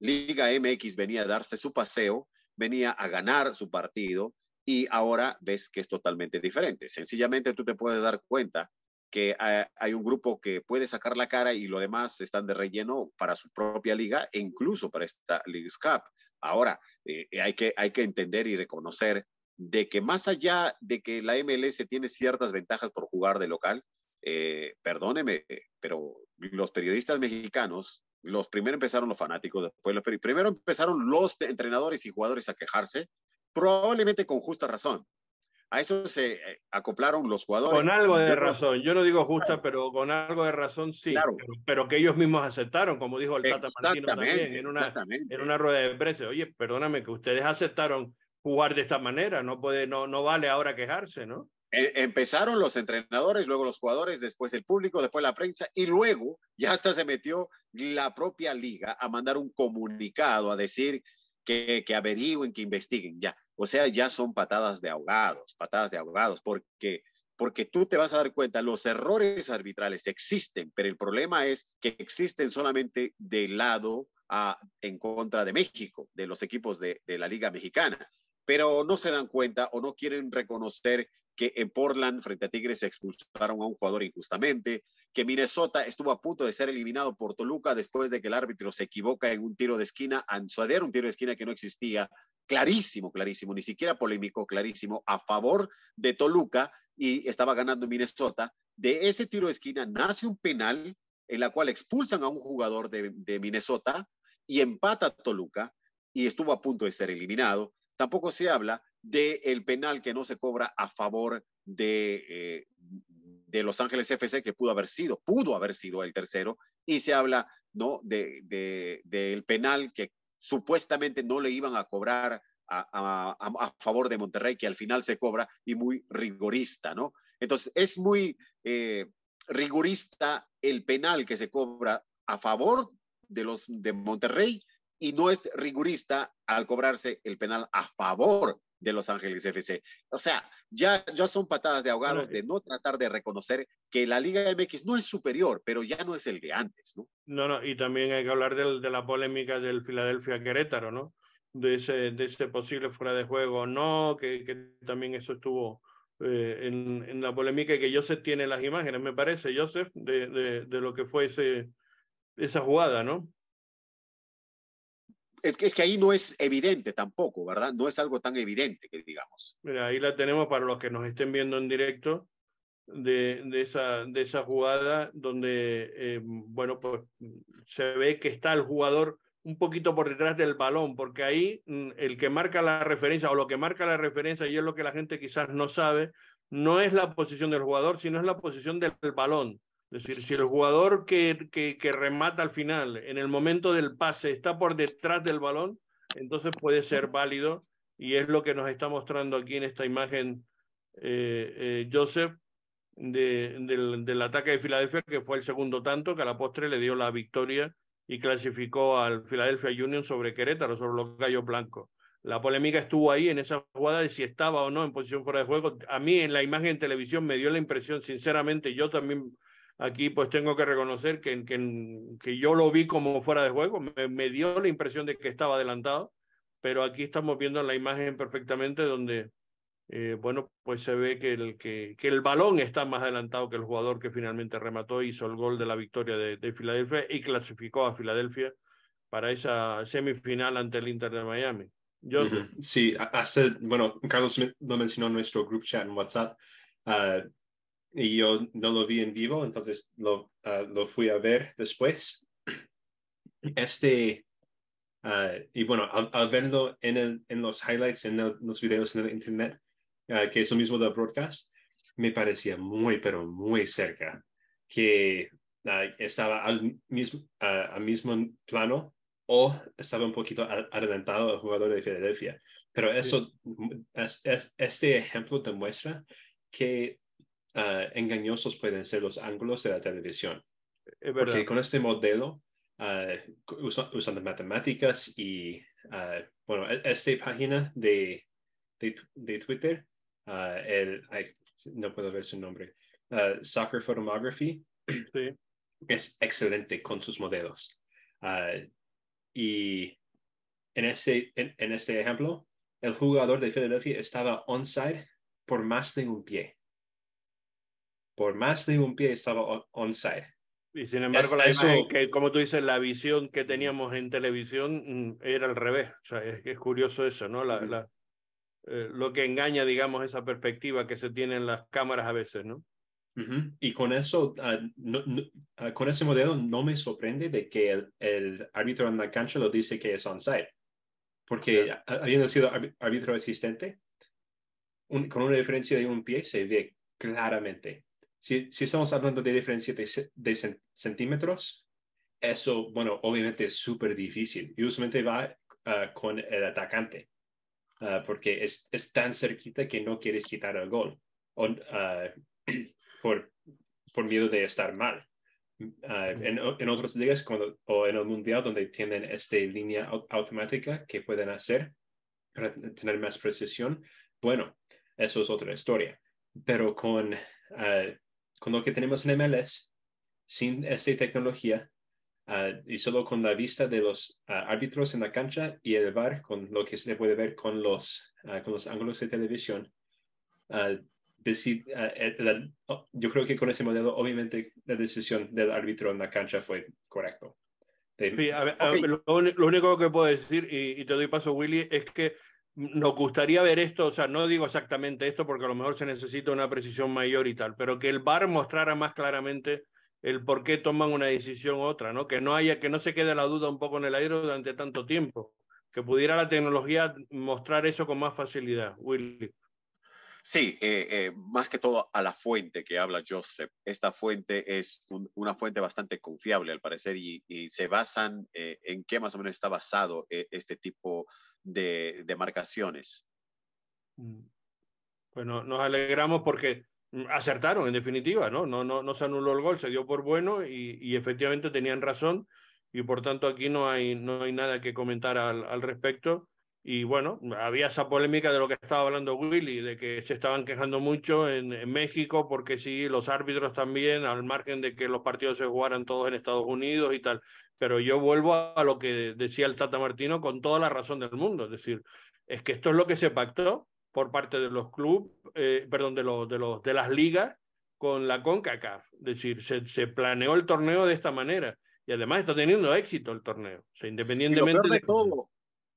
Liga MX venía a darse su paseo, venía a ganar su partido y ahora ves que es totalmente diferente. Sencillamente tú te puedes dar cuenta que hay un grupo que puede sacar la cara y lo demás están de relleno para su propia liga e incluso para esta League's Cup. Ahora, eh, hay, que, hay que entender y reconocer de que más allá de que la MLS tiene ciertas ventajas por jugar de local, eh, perdóneme, pero los periodistas mexicanos, los primero empezaron los fanáticos, después los, primero empezaron los entrenadores y jugadores a quejarse, probablemente con justa razón. A eso se eh, acoplaron los jugadores. Con algo de razón, yo no digo justa, pero con algo de razón sí, claro. pero, que ellos mismos aceptaron, como dijo el Tata Martino también en una, en una rueda de prensa. Oye, perdóname, que ustedes aceptaron jugar de esta manera, no, puede, no, no vale ahora quejarse, ¿no? E, empezaron los entrenadores, luego los jugadores, después el público, después la prensa y luego ya hasta se metió la propia liga a mandar un comunicado a decir que, que averigüen, que investiguen, ya. O sea, ya son patadas de ahogados, patadas de ahogados, porque, porque tú te vas a dar cuenta, los errores arbitrales existen, pero el problema es que existen solamente del lado a, en contra de México, de los equipos de, de la Liga Mexicana, pero no se dan cuenta o no quieren reconocer que en Portland frente a Tigres se expulsaron a un jugador injustamente, que Minnesota estuvo a punto de ser eliminado por Toluca después de que el árbitro se equivoca en un tiro de esquina, a un tiro de esquina que no existía, clarísimo, clarísimo, ni siquiera polémico, clarísimo, a favor de Toluca y estaba ganando Minnesota. De ese tiro de esquina nace un penal en la cual expulsan a un jugador de, Minnesota y empata Toluca y estuvo a punto de ser eliminado. Tampoco se habla del el penal que no se cobra a favor de, eh, de Los Ángeles FC, que pudo haber sido, pudo haber sido el tercero, y se habla ¿no? del de, de, penal que supuestamente no le iban a cobrar a, a, favor de Monterrey, que al final se cobra y muy rigorista, ¿no? Entonces, es muy eh, rigorista el penal que se cobra a favor de los de Monterrey y no es rigorista al cobrarse el penal a favor de Los Ángeles FC. O sea, ya, ya son patadas de ahogados de no tratar de reconocer que la Liga MX no es superior, pero ya no es el de antes, ¿no? No, no, y también hay que hablar de, de la polémica del Filadelfia Querétaro, ¿no? De ese, de ese posible fuera de juego, no, que, que también eso estuvo eh, en, en, la polémica y que Joseph tiene las imágenes, me parece, Joseph, de, de, de lo que fue ese, esa jugada, ¿no? Es que, es que ahí no es evidente tampoco, ¿verdad? No es algo tan evidente que digamos. Mira, ahí la tenemos para los que nos estén viendo en directo de, de, esa, de esa jugada donde, eh, bueno, pues se ve que está el jugador un poquito por detrás del balón, porque ahí mm, el que marca la referencia o lo que marca la referencia, y es lo que la gente quizás no sabe, no es la posición del jugador, sino es la posición del balón. Es decir, si el jugador que, que, que, remata al final, en el momento del pase, está por detrás del balón, entonces puede ser válido y es lo que nos está mostrando aquí en esta imagen eh, eh, Joseph de, del, del, ataque de Filadelfia, que fue el segundo tanto, que a la postre le dio la victoria y clasificó al Philadelphia Union sobre Querétaro, sobre los gallos blancos. La polémica estuvo ahí en esa jugada de si estaba o no en posición fuera de juego. A mí en la imagen en televisión me dio la impresión, sinceramente, yo también Aquí pues tengo que reconocer que, que, que yo lo vi como fuera de juego, me, dio la impresión de que estaba adelantado, pero aquí estamos viendo la imagen perfectamente donde, eh, bueno, pues se ve que el, que, que el balón está más adelantado que el jugador que finalmente remató, hizo el gol de la victoria de, de Filadelfia y clasificó a Filadelfia para esa semifinal ante el Inter de Miami. Sí, bueno, Carlos lo mencionó en nuestro group chat en WhatsApp. Uh, y yo no lo vi en vivo, entonces lo, uh, lo fui a ver después. Este, uh, y bueno, al, al, verlo en, el, en los highlights, en el, los videos en el internet, uh, que es lo mismo del broadcast, me parecía muy, pero muy cerca, que estaba al mismo, al mismo plano o estaba un poquito adelantado el jugador de Filadelfia. Pero eso, sí. es, es, este ejemplo demuestra que uh, engañosos pueden ser los ángulos de la televisión. Porque con este modelo usando matemáticas y, bueno, e-, esta página de, de, Twitter, el, no puedo ver su nombre, Soccer Photography, es excelente con sus modelos. y en este, en, este ejemplo, el jugador de Philadelphia estaba onside por más de un pie. Por más de un pie estaba onside. Y sin embargo, la eso, que, como tú dices, la visión que teníamos en televisión mm, era al revés. O sea, es, es curioso eso, ¿no? La, la, eh, lo que engaña, digamos, esa perspectiva que se tiene en las cámaras a veces, ¿no? Y con eso, ah, ah, con ese modelo, no me sorprende de que el, el, árbitro en la cancha lo dice que es onside porque habiendo sido árbitro asistente, con una diferencia de un pie se ve claramente. Si, si estamos hablando de diferencia de, centímetros, eso, bueno, obviamente es súper difícil y usualmente va ah, con el atacante, ah, porque es, es, tan cerquita que no quieres quitar el gol o, ah, por, por miedo de estar mal. En, en, otras ligas cuando, o en el mundial donde tienen esta línea automática que pueden hacer para tener más precisión, bueno, eso es otra historia. Pero con, con lo que tenemos en MLS, sin esta tecnología ah, y solo con la vista de los árbitros en la cancha y el VAR, con lo que se puede ver con los, con los ángulos de televisión, decir, eh, eh, oh, yo creo que con ese modelo, obviamente, la decisión del árbitro en la cancha fue correcto. lo, único que puedo decir, y, te doy paso, Willy, es que nos gustaría ver esto, o sea, no digo exactamente esto porque a lo mejor se necesita una precisión mayor y tal, pero que el VAR mostrara más claramente el por qué toman una decisión u otra, ¿no? Que no haya, que no se quede la duda un poco en el aire durante tanto tiempo, que pudiera la tecnología mostrar eso con más facilidad, Willy. Sí, eh, eh, más que todo a la fuente que habla Joseph. Esta fuente es una fuente bastante confiable al parecer y, se basan eh, en qué más o menos está basado este tipo de, de marcaciones. Mm. Bueno, nos alegramos porque acertaron en definitiva, ¿no? No, no, no se anuló el gol, se dio por bueno y, y efectivamente tenían razón y por tanto aquí no hay, no hay nada que comentar al, al respecto. Y bueno, había esa polémica de lo que estaba hablando Willy, de que se estaban quejando mucho en, en, México porque sí, los árbitros también, al margen de que los partidos se jugaran todos en Estados Unidos y tal. Pero yo vuelvo a lo que decía el Tata Martino con toda la razón del mundo. Es decir, es que esto es lo que se pactó por parte de los clubes, eh, perdón, de, los, de, los, de las ligas con la CONCACAF. Es decir, se, se planeó el torneo de esta manera y además está teniendo éxito el torneo. O sea, independientemente de, todo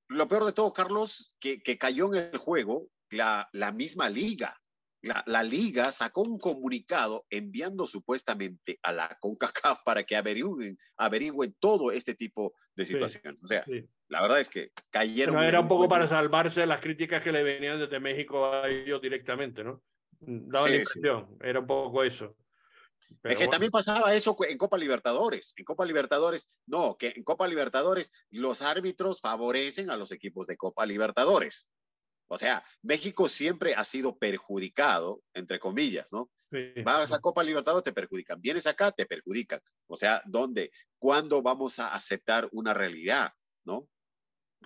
lo peor de todo, Carlos, que, que cayó en el juego la, la misma liga. La, la, liga sacó un comunicado enviando supuestamente a la CONCACAF para que averigüen, averigüen todo este tipo de situaciones. o sea, la verdad es que cayeron. era un poco para salvarse de las críticas que le venían desde México a ellos directamente, ¿no? Daba la impresión, era un poco eso es que también pasaba eso en Copa Libertadores. En Copa Libertadores, no, que en Copa Libertadores los árbitros favorecen a los equipos de Copa Libertadores. O sea, México siempre ha sido perjudicado, entre comillas, ¿no? Vas a Copa Libertadores, te perjudican. Vienes acá, te perjudican. O sea, ¿dónde? ¿Cuándo vamos a aceptar una realidad, ¿no?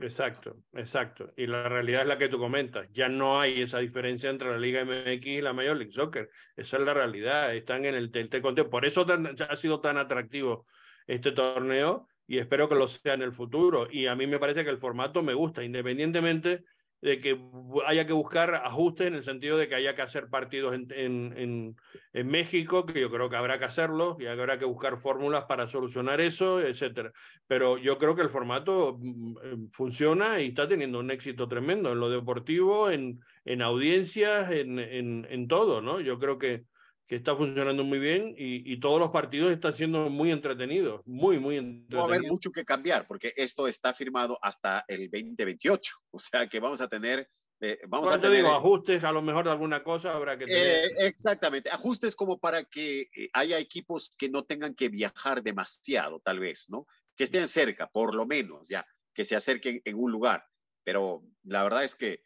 Exacto, exacto. Y la realidad es la que tú comentas. Ya no hay esa diferencia entre la Liga MX y la Major League Soccer. Esa es la realidad. Están en el, el. Por eso ha sido tan atractivo este torneo y espero que lo sea en el futuro. Y a mí me parece que el formato me gusta, independientemente de que haya que buscar ajustes en el sentido de que haya que hacer partidos en, en, en, México, que yo creo que habrá que hacerlo y habrá que buscar fórmulas para solucionar eso, etcétera. Pero yo creo que el formato mm, eh, funciona y está teniendo un éxito tremendo en lo deportivo, en, en audiencias, en, en, en todo, ¿no? Yo creo que, que está funcionando muy bien y, y, todos los partidos están siendo muy entretenidos, muy, muy entretenidos. Va a haber mucho que cambiar porque esto está firmado hasta el 2028, o sea que vamos a tener... Eh, vamos a te digo, ajustes a lo mejor de alguna cosa habrá que tener. Eh, exactamente, ajustes como para que eh, haya equipos que no tengan que viajar demasiado, tal vez, ¿no? Que estén cerca, por lo menos, ya, que se acerquen en un lugar. Pero la verdad es que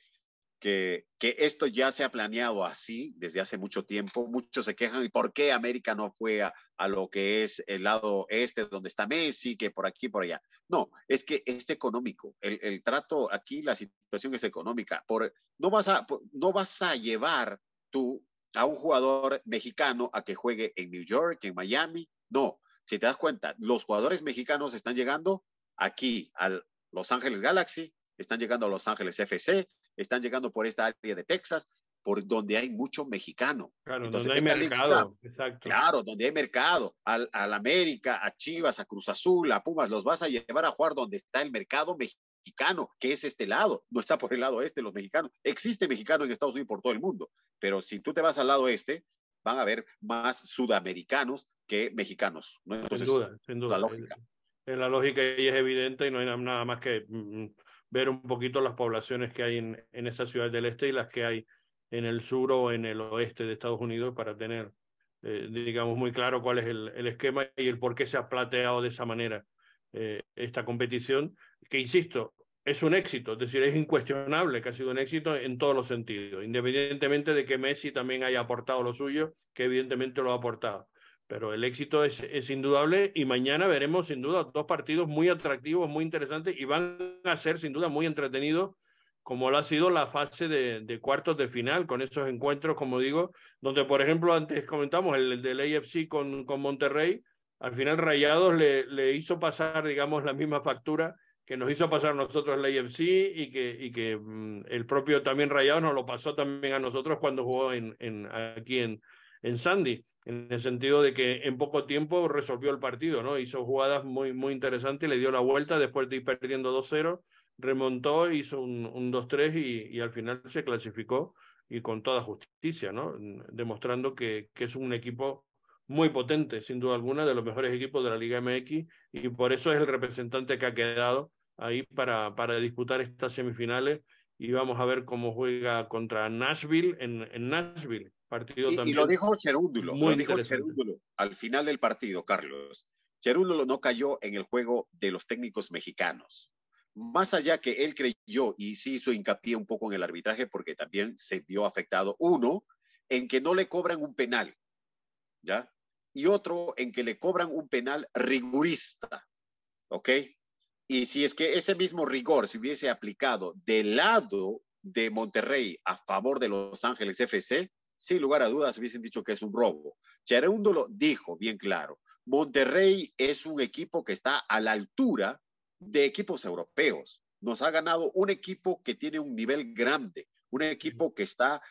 que, que esto ya se ha planeado así desde hace mucho tiempo. Muchos se quejan, ¿y por qué América no fue a, a, lo que es el lado este, donde está Messi, que por aquí, por allá? No, es que es económico. El, el trato aquí, la situación es económica. Por, no, vas a, no vas a llevar tú a un jugador mexicano a que juegue en New York, en Miami. No, si te das cuenta, los jugadores mexicanos están llegando aquí a Los Ángeles Galaxy, están llegando a Los Ángeles FC, están llegando por esta área de Texas, por donde hay mucho mexicano. Claro, Entonces, donde hay mercado, exacto. Claro, donde hay mercado. Al, al, América, a Chivas, a Cruz Azul, a Pumas, los vas a llevar a jugar donde está el mercado mexicano, que es este lado, no está por el lado este los mexicanos. Existe mexicano en Estados Unidos por todo el mundo, pero si tú te vas al lado este, van a haber más sudamericanos que mexicanos. ¿no? Entonces, sin duda, sin duda. La lógica. En la lógica y es evidente y no hay nada más que mm, ver un poquito las poblaciones que hay en, en esa ciudad del este y las que hay en el sur o en el oeste de Estados Unidos para tener, eh, digamos, muy claro cuál es el, el, esquema y el por qué se ha plateado de esa manera eh, esta competición, que insisto, es un éxito, es decir, es incuestionable que ha sido un éxito en todos los sentidos, independientemente de que Messi también haya aportado lo suyo, que evidentemente lo ha aportado pero el éxito es, es, indudable y mañana veremos sin duda dos partidos muy atractivos, muy interesantes y van a ser sin duda muy entretenidos como lo ha sido la fase de, de cuartos de final con esos encuentros, como digo, donde por ejemplo antes comentamos el, el del AFC con, con Monterrey, al final Rayados le, le hizo pasar, digamos, la misma factura que nos hizo pasar nosotros el AFC y que, y que mm, el propio también Rayados nos lo pasó también a nosotros cuando jugó en, en, aquí en, en Sandy en el sentido de que en poco tiempo resolvió el partido, ¿no? Hizo jugadas muy, muy interesantes, le dio la vuelta después de ir perdiendo 2-0, remontó, hizo un, un 2-3 y, al final se clasificó y con toda justicia, ¿no? Demostrando que, que es un equipo muy potente, sin duda alguna, de los mejores equipos de la Liga MX y por eso es el representante que ha quedado ahí para, para disputar estas semifinales y vamos a ver cómo juega contra Nashville en Nashville Partido y, también y, lo dijo Cherúndulo, lo dijo Cherúndulo al final del partido, Carlos. Cherúndulo no cayó en el juego de los técnicos mexicanos. Más allá que él creyó y sí hizo hincapié un poco en el arbitraje porque también se vio afectado, uno, en que no le cobran un penal, ¿ya? Y otro, en que le cobran un penal rigurista, ¿ok? Y si es que ese mismo rigor se hubiese aplicado del lado de Monterrey a favor de Los Ángeles FC, sin lugar a dudas hubiesen dicho que es un robo. Chereundo lo dijo bien claro. Monterrey es un equipo que está a la altura de equipos europeos. Nos ha ganado un equipo que tiene un nivel grande, un equipo que está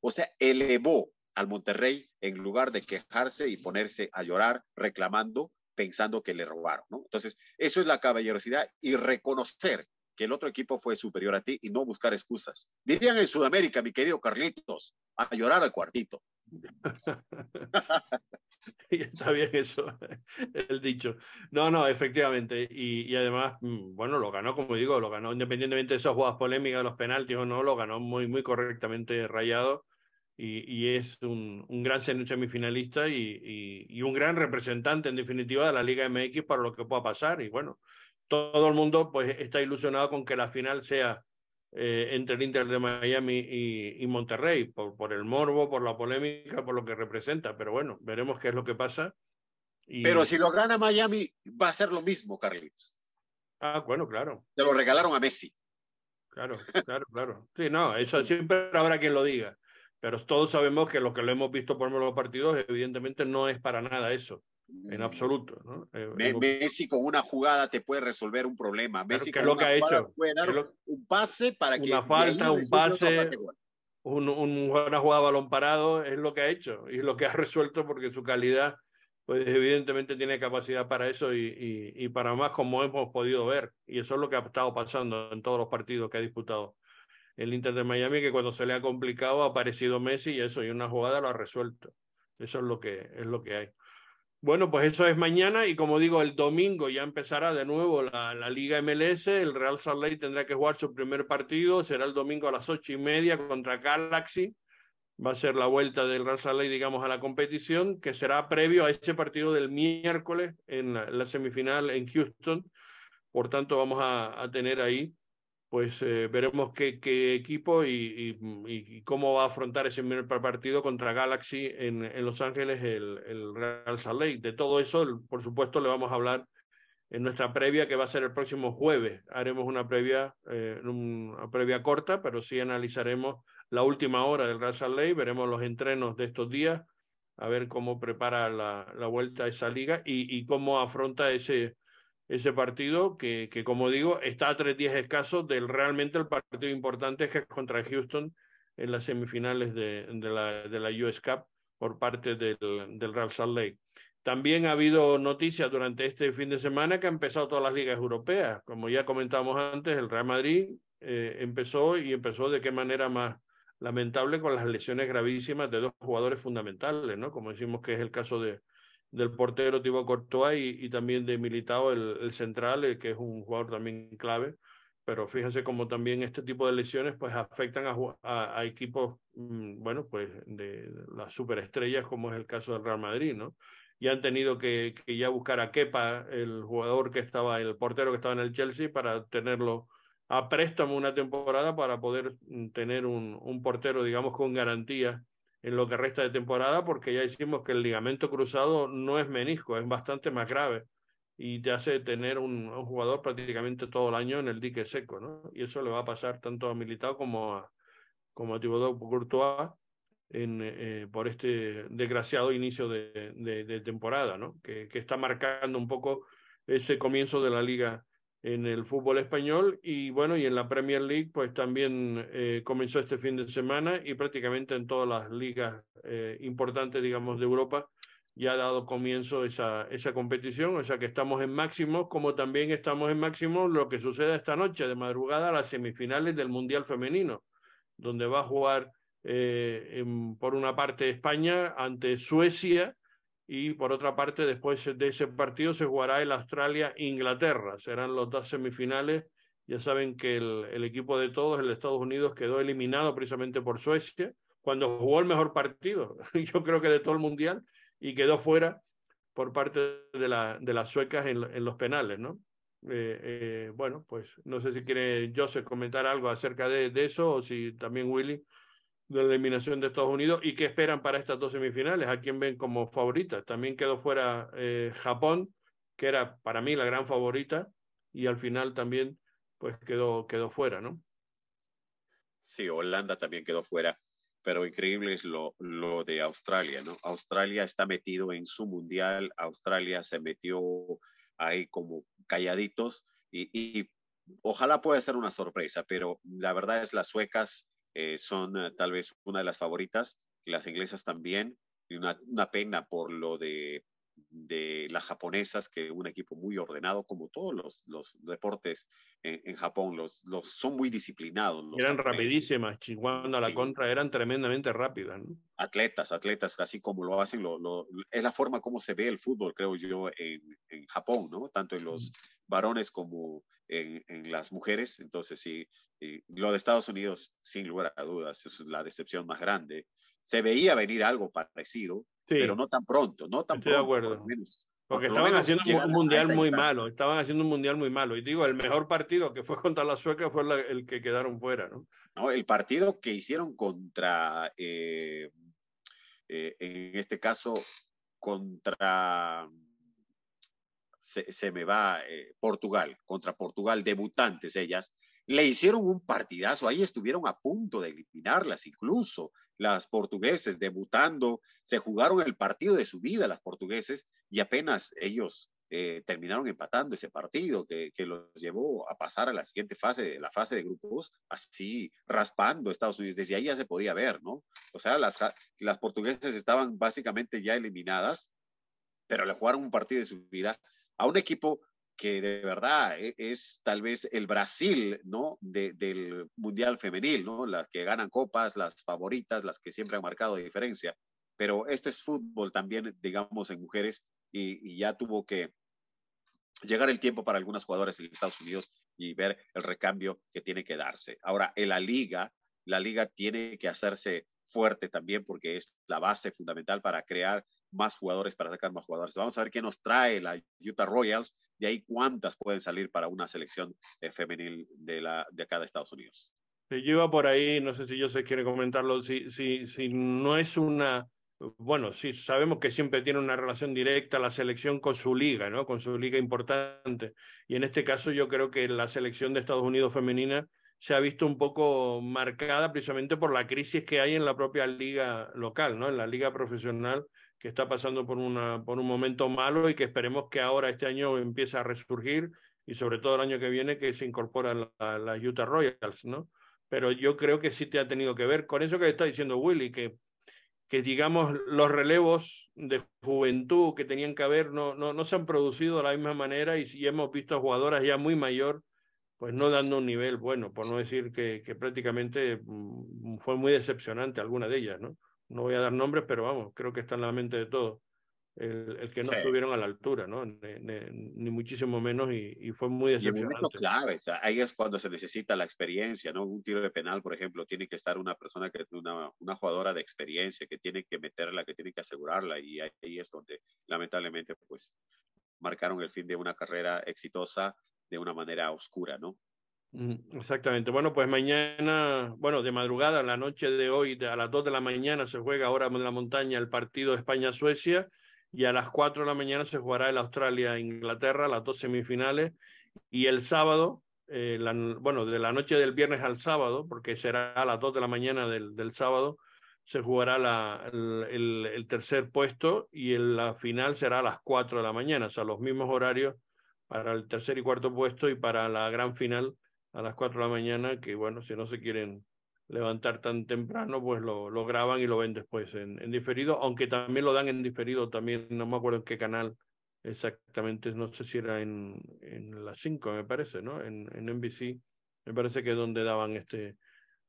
o sea, elevó al Monterrey en lugar de quejarse y ponerse a llorar reclamando, pensando que le robaron. Entonces, eso es la caballerosidad y reconocer que el otro equipo fue superior a ti y no buscar excusas. Dirían en Sudamérica, mi querido Carlitos, a llorar al cuartito. Está bien eso, el dicho. No, no, efectivamente. Y, y, además, mm, bueno, lo ganó, como digo, lo ganó independientemente de esas jugadas polémicas, los penaltis o no, lo ganó muy, muy correctamente rayado. Y, es un, gran semifinalista y, y, un gran representante, en definitiva, de la Liga MX para lo que pueda pasar. Y bueno, todo el mundo pues está ilusionado con que la final sea eh, entre el Inter de Miami y, y Monterrey, por, por, el morbo, por la polémica, por lo que representa. Pero bueno, veremos qué es lo que pasa. Y... Pero si lo gana Miami, va a ser lo mismo, Carlitos. Ah, bueno, claro. Se lo regalaron a Messi. Claro, claro, claro. Sí, no, eso siempre habrá quien lo diga. Pero todos sabemos que lo que lo hemos visto por los partidos, evidentemente no es para nada eso en absoluto. ¿no? Eh, Messi con una jugada te puede resolver un problema. Messi claro, con lo que ha hecho? puede dar lo... un pase para una que una falta, un pase, un, un, una jugada balón parado es lo que ha hecho y lo que ha resuelto porque su calidad, pues evidentemente tiene capacidad para eso y, y, y para más como hemos podido ver y eso es lo que ha estado pasando en todos los partidos que ha disputado el Inter de Miami que cuando se le ha complicado ha aparecido Messi y eso y una jugada lo ha resuelto. Eso es lo que es lo que hay. Bueno, pues eso es mañana y como digo, el domingo ya empezará de nuevo la, Liga MLS, el Real Salt Lake tendrá que jugar su primer partido, será el domingo a las ocho y media contra Galaxy, va a ser la vuelta del Real Salt Lake, digamos, a la competición, que será previo a ese partido del miércoles en la, semifinal en Houston, por tanto vamos a tener ahí pues eh, veremos qué, equipo y, y, cómo va a afrontar ese primer partido contra Galaxy en, Los Ángeles, el, Real Salt Lake. De todo eso, por supuesto, le vamos a hablar en nuestra previa, que va a ser el próximo jueves. Haremos una previa, eh, una previa corta, pero sí analizaremos la última hora del Real Salt Lake, veremos los entrenos de estos días, a ver cómo prepara la, vuelta a esa liga y cómo afronta ese ese partido que, que, como digo, está a tres días escasos del realmente el partido importante que es contra Houston en las semifinales de, de, la, de la US Cup por parte del, del Real Salt Lake. También ha habido noticias durante este fin de semana que han empezado todas las ligas europeas. Como ya comentamos antes, el Real Madrid eh, empezó y empezó de qué manera más lamentable con las lesiones gravísimas de dos jugadores fundamentales, ¿no? Como decimos que es el caso de, del portero Thibaut Courtois y, también de Militao, el, central, eh, que es un jugador también clave. Pero fíjense cómo también este tipo de lesiones pues afectan a, equipos, mmm, bueno, pues de, las superestrellas, como es el caso del Real Madrid, ¿no? y han tenido que, ya buscar a Kepa, el jugador que estaba, el portero que estaba en el Chelsea, para tenerlo a préstamo una temporada para poder mm, tener un, un portero, digamos, con garantía en lo que resta de temporada, porque ya decimos que el ligamento cruzado no es menisco, es bastante más grave y te hace tener un, jugador prácticamente todo el año en el dique seco, ¿no? Y eso le va a pasar tanto a Militao como a, como a Courtois en, eh, por este desgraciado inicio de, temporada, ¿no? Que, está marcando un poco ese comienzo de la liga en el fútbol español y bueno, y en la Premier League pues también eh, comenzó este fin de semana y prácticamente en todas las ligas eh, importantes, digamos, de Europa ya ha dado comienzo esa, esa competición, o sea que estamos en máximo, como también estamos en máximo lo que sucede esta noche de madrugada, las semifinales del Mundial Femenino, donde va a jugar eh, por una parte España ante Suecia y por otra parte, después de ese partido se jugará el Australia-Inglaterra. Serán los dos semifinales. Ya saben que el, el, equipo de todos, el Estados Unidos, quedó eliminado precisamente por Suecia cuando jugó el mejor partido, yo creo que de todo el Mundial, y quedó fuera por parte de, la, de las suecas en, en, los penales, ¿no? Eh, eh, bueno, pues no sé si quiere Joseph comentar algo acerca de, de eso o si también Willy de la eliminación de Estados Unidos y qué esperan para estas dos semifinales, a quién ven como favorita. También quedó fuera eh, Japón, que era para mí la gran favorita, y al final también pues quedó, quedó fuera, ¿no? Sí, Holanda también quedó fuera, pero increíble es lo, lo de Australia, ¿no? Australia está metido en su mundial, Australia se metió ahí como calladitos y, y ojalá pueda ser una sorpresa, pero la verdad es las suecas eh, son uh, tal vez una de las favoritas, las inglesas también, y una, una pena por lo de, de, las japonesas, que un equipo muy ordenado, como todos los, los deportes en, en Japón, los, los, son muy disciplinados. Eran japoneses. rapidísimas, jugando a la sí. contra, eran tremendamente rápidas. ¿no? Atletas, atletas, así como lo hacen, lo, lo, es la forma como se ve el fútbol, creo yo, en, en Japón, ¿no? Tanto en los varones como en, en, las mujeres. Entonces, sí, y lo de Estados Unidos, sin lugar a dudas, es la decepción más grande. Se veía venir algo parecido, sí. pero no tan pronto, no tan Estoy pronto. de acuerdo. Por menos, Porque por estaban haciendo un mundial muy instancia. malo, estaban haciendo un mundial muy malo. Y digo, el mejor partido que fue contra la Sueca fue la, el que quedaron fuera, ¿no? No, el partido que hicieron contra, eh, eh, en este caso, contra se, se, me va eh, Portugal, contra Portugal, debutantes ellas, le hicieron un partidazo, ahí estuvieron a punto de eliminarlas, incluso las portugueses debutando, se jugaron el partido de su vida las portugueses y apenas ellos eh, terminaron empatando ese partido que, los llevó a pasar a la siguiente fase, la fase de grupos, así raspando Estados Unidos. Desde ahí ya se podía ver, ¿no? O sea, las, las portuguesas estaban básicamente ya eliminadas, pero le jugaron un partido de su vida a un equipo que de verdad e, es, tal vez el Brasil, ¿no? De, del Mundial Femenil, ¿no? Las que ganan copas, las favoritas, las que siempre han marcado diferencia. Pero este es fútbol también, digamos, en mujeres y, y ya tuvo que llegar el tiempo para algunas jugadoras en Estados Unidos y ver el recambio que tiene que darse. Ahora, en la liga, la liga tiene que hacerse fuerte también porque es la base fundamental para crear más jugadores, para sacar más jugadores. Vamos a ver qué nos trae la Utah Royals, y ahí cuántas pueden salir para una selección eh, femenil de, la, de acá de Estados Unidos. yo iba por ahí, no sé si yo se quiere comentarlo, si, si, si no es una, bueno, sí, sabemos que siempre tiene una relación directa la selección con su liga, ¿no? Con su liga importante. Y en este caso yo creo que la selección de Estados Unidos femenina se ha visto un poco marcada precisamente por la crisis que hay en la propia liga local, ¿no? En la liga profesional que está pasando por, una, por un momento malo y que esperemos que ahora este año empiece a resurgir y sobre todo el año que viene que se incorpora la, la Utah Royals, ¿no? Pero yo creo que sí te ha tenido que ver con eso que está diciendo Willy, que, que digamos los relevos de juventud que tenían que haber no, no, no se han producido de la misma manera y, y hemos visto jugadoras ya muy mayor pues no dando un nivel bueno, por no decir que, que prácticamente mm, fue muy decepcionante alguna de ellas, ¿no? No voy a dar nombres, pero vamos, creo que está en la mente de todos. El, el, que no estuvieron a la altura, ¿no? Ni, ni, ni muchísimo menos, y, y, fue muy decepcionante. Y clave, o sea, ahí es cuando se necesita la experiencia, ¿no? Un tiro de penal, por ejemplo, tiene que estar una persona, que una, una jugadora de experiencia, que tiene que meterla, que tiene que asegurarla, y ahí, ahí es donde, lamentablemente, pues, marcaron el fin de una carrera exitosa de una manera oscura, ¿no? Exactamente. Bueno, pues mañana, bueno, de madrugada, la noche de hoy, a las 2 de la mañana se juega ahora en la montaña el partido España-Suecia y a las 4 de la mañana se jugará el Australia-Inglaterra, las dos semifinales. Y el sábado, eh, la, bueno, de la noche del viernes al sábado, porque será a las 2 de la mañana del, del sábado, se jugará la, el, el, el, tercer puesto y el, la final será a las 4 de la mañana, o sea, los mismos horarios para el tercer y cuarto puesto y para la gran final a las 4 de la mañana, que bueno, si no se quieren levantar tan temprano, pues lo, graban y lo ven después en, diferido, aunque también lo dan en diferido, también no me acuerdo en qué canal exactamente, no sé si era en, en las 5, me parece, ¿no? En, en NBC, me parece que es donde daban este,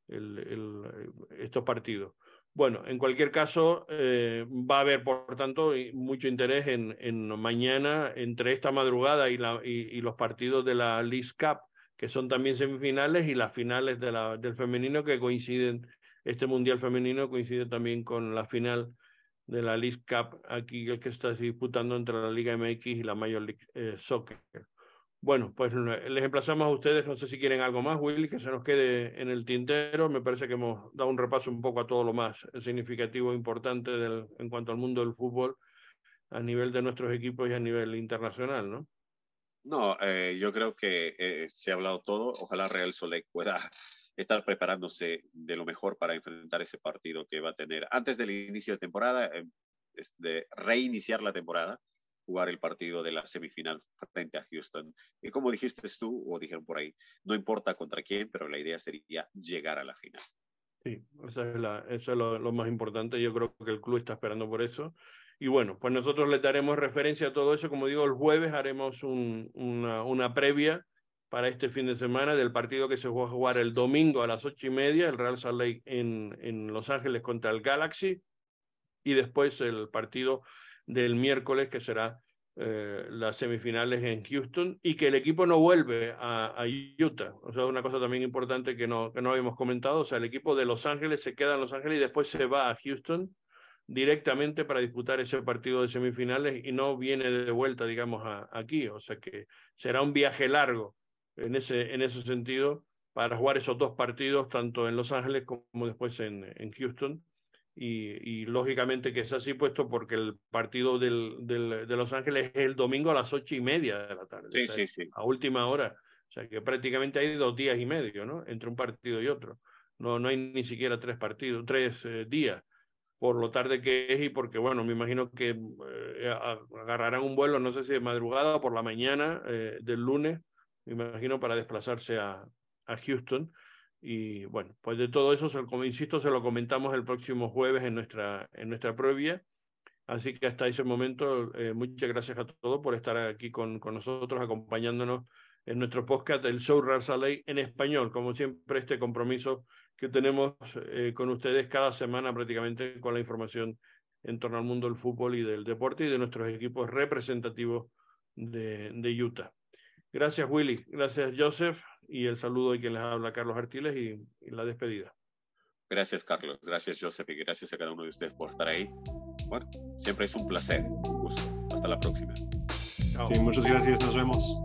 el, el, estos partidos. Bueno, en cualquier caso, eh, va a haber, por tanto, mucho interés en, en mañana entre esta madrugada y, la, y, los partidos de la League Cup, que son también semifinales, y las finales de del femenino que coinciden, este Mundial Femenino coincide también con la final de la League Cup aquí que está disputando entre la Liga MX y la Major League eh, Soccer. Bueno, pues les emplazamos a ustedes, no sé si quieren algo más, Willy, que se nos quede en el tintero. Me parece que hemos dado un repaso un poco a todo lo más significativo e importante del, en cuanto al mundo del fútbol a nivel de nuestros equipos y a nivel internacional, ¿no? No, eh, yo creo que eh, se ha hablado todo. Ojalá Real Solec pueda estar preparándose de lo mejor para enfrentar ese partido que va a tener antes del inicio de temporada, eh, de reiniciar la temporada jugar el partido de la semifinal frente a Houston. Y como dijiste tú, o dijeron por ahí, no importa contra quién, pero la idea sería llegar a la final. Sí, eso es, lo, más importante. Yo creo que el club está esperando por eso. Y bueno, pues nosotros le daremos referencia a todo eso. Como digo, el jueves haremos un, una, una previa para este fin de semana del partido que se va a jugar el domingo a las ocho y media, el Real Salt Lake en, en Los Ángeles contra el Galaxy. Y después el partido del miércoles, que será eh, las semifinales en Houston, y que el equipo no vuelve a, a, Utah. O sea, una cosa también importante que no, que no habíamos comentado, o sea, el equipo de Los Ángeles se queda en Los Ángeles y después se va a Houston directamente para disputar ese partido de semifinales y no viene de vuelta, digamos, a, aquí. O sea que será un viaje largo en ese, en ese sentido para jugar esos dos partidos, tanto en Los Ángeles como después en, en Houston y, y, lógicamente que es así puesto porque el partido del, del, de Los Ángeles es el domingo a las ocho y media de la tarde, sí, o sea, sí, sí. a última hora, o sea que prácticamente hay dos días y medio, ¿no? Entre un partido y otro, no, no hay ni siquiera tres partidos, tres eh, días, por lo tarde que es y porque, bueno, me imagino que eh, agarrarán un vuelo, no sé si de madrugada o por la mañana eh, del lunes, me imagino, para desplazarse a, a Houston y bueno, pues de todo eso, como insisto, se lo comentamos el próximo jueves en nuestra, en nuestra previa. Así que hasta ese momento, eh, muchas gracias a todos por estar aquí con, con nosotros, acompañándonos en nuestro podcast, el Show Ley en español. Como siempre, este compromiso que tenemos eh, con ustedes cada semana prácticamente con la información en torno al mundo del fútbol y del deporte y de nuestros equipos representativos de, de Utah. Gracias, Willy. Gracias, Joseph. Y el saludo de quien les habla, Carlos Artiles, y, y la despedida. Gracias, Carlos. Gracias, Joseph. Y gracias a cada uno de ustedes por estar ahí. bueno, siempre es un placer, un gusto. Hasta la próxima. Sí, muchas gracias, nos vemos.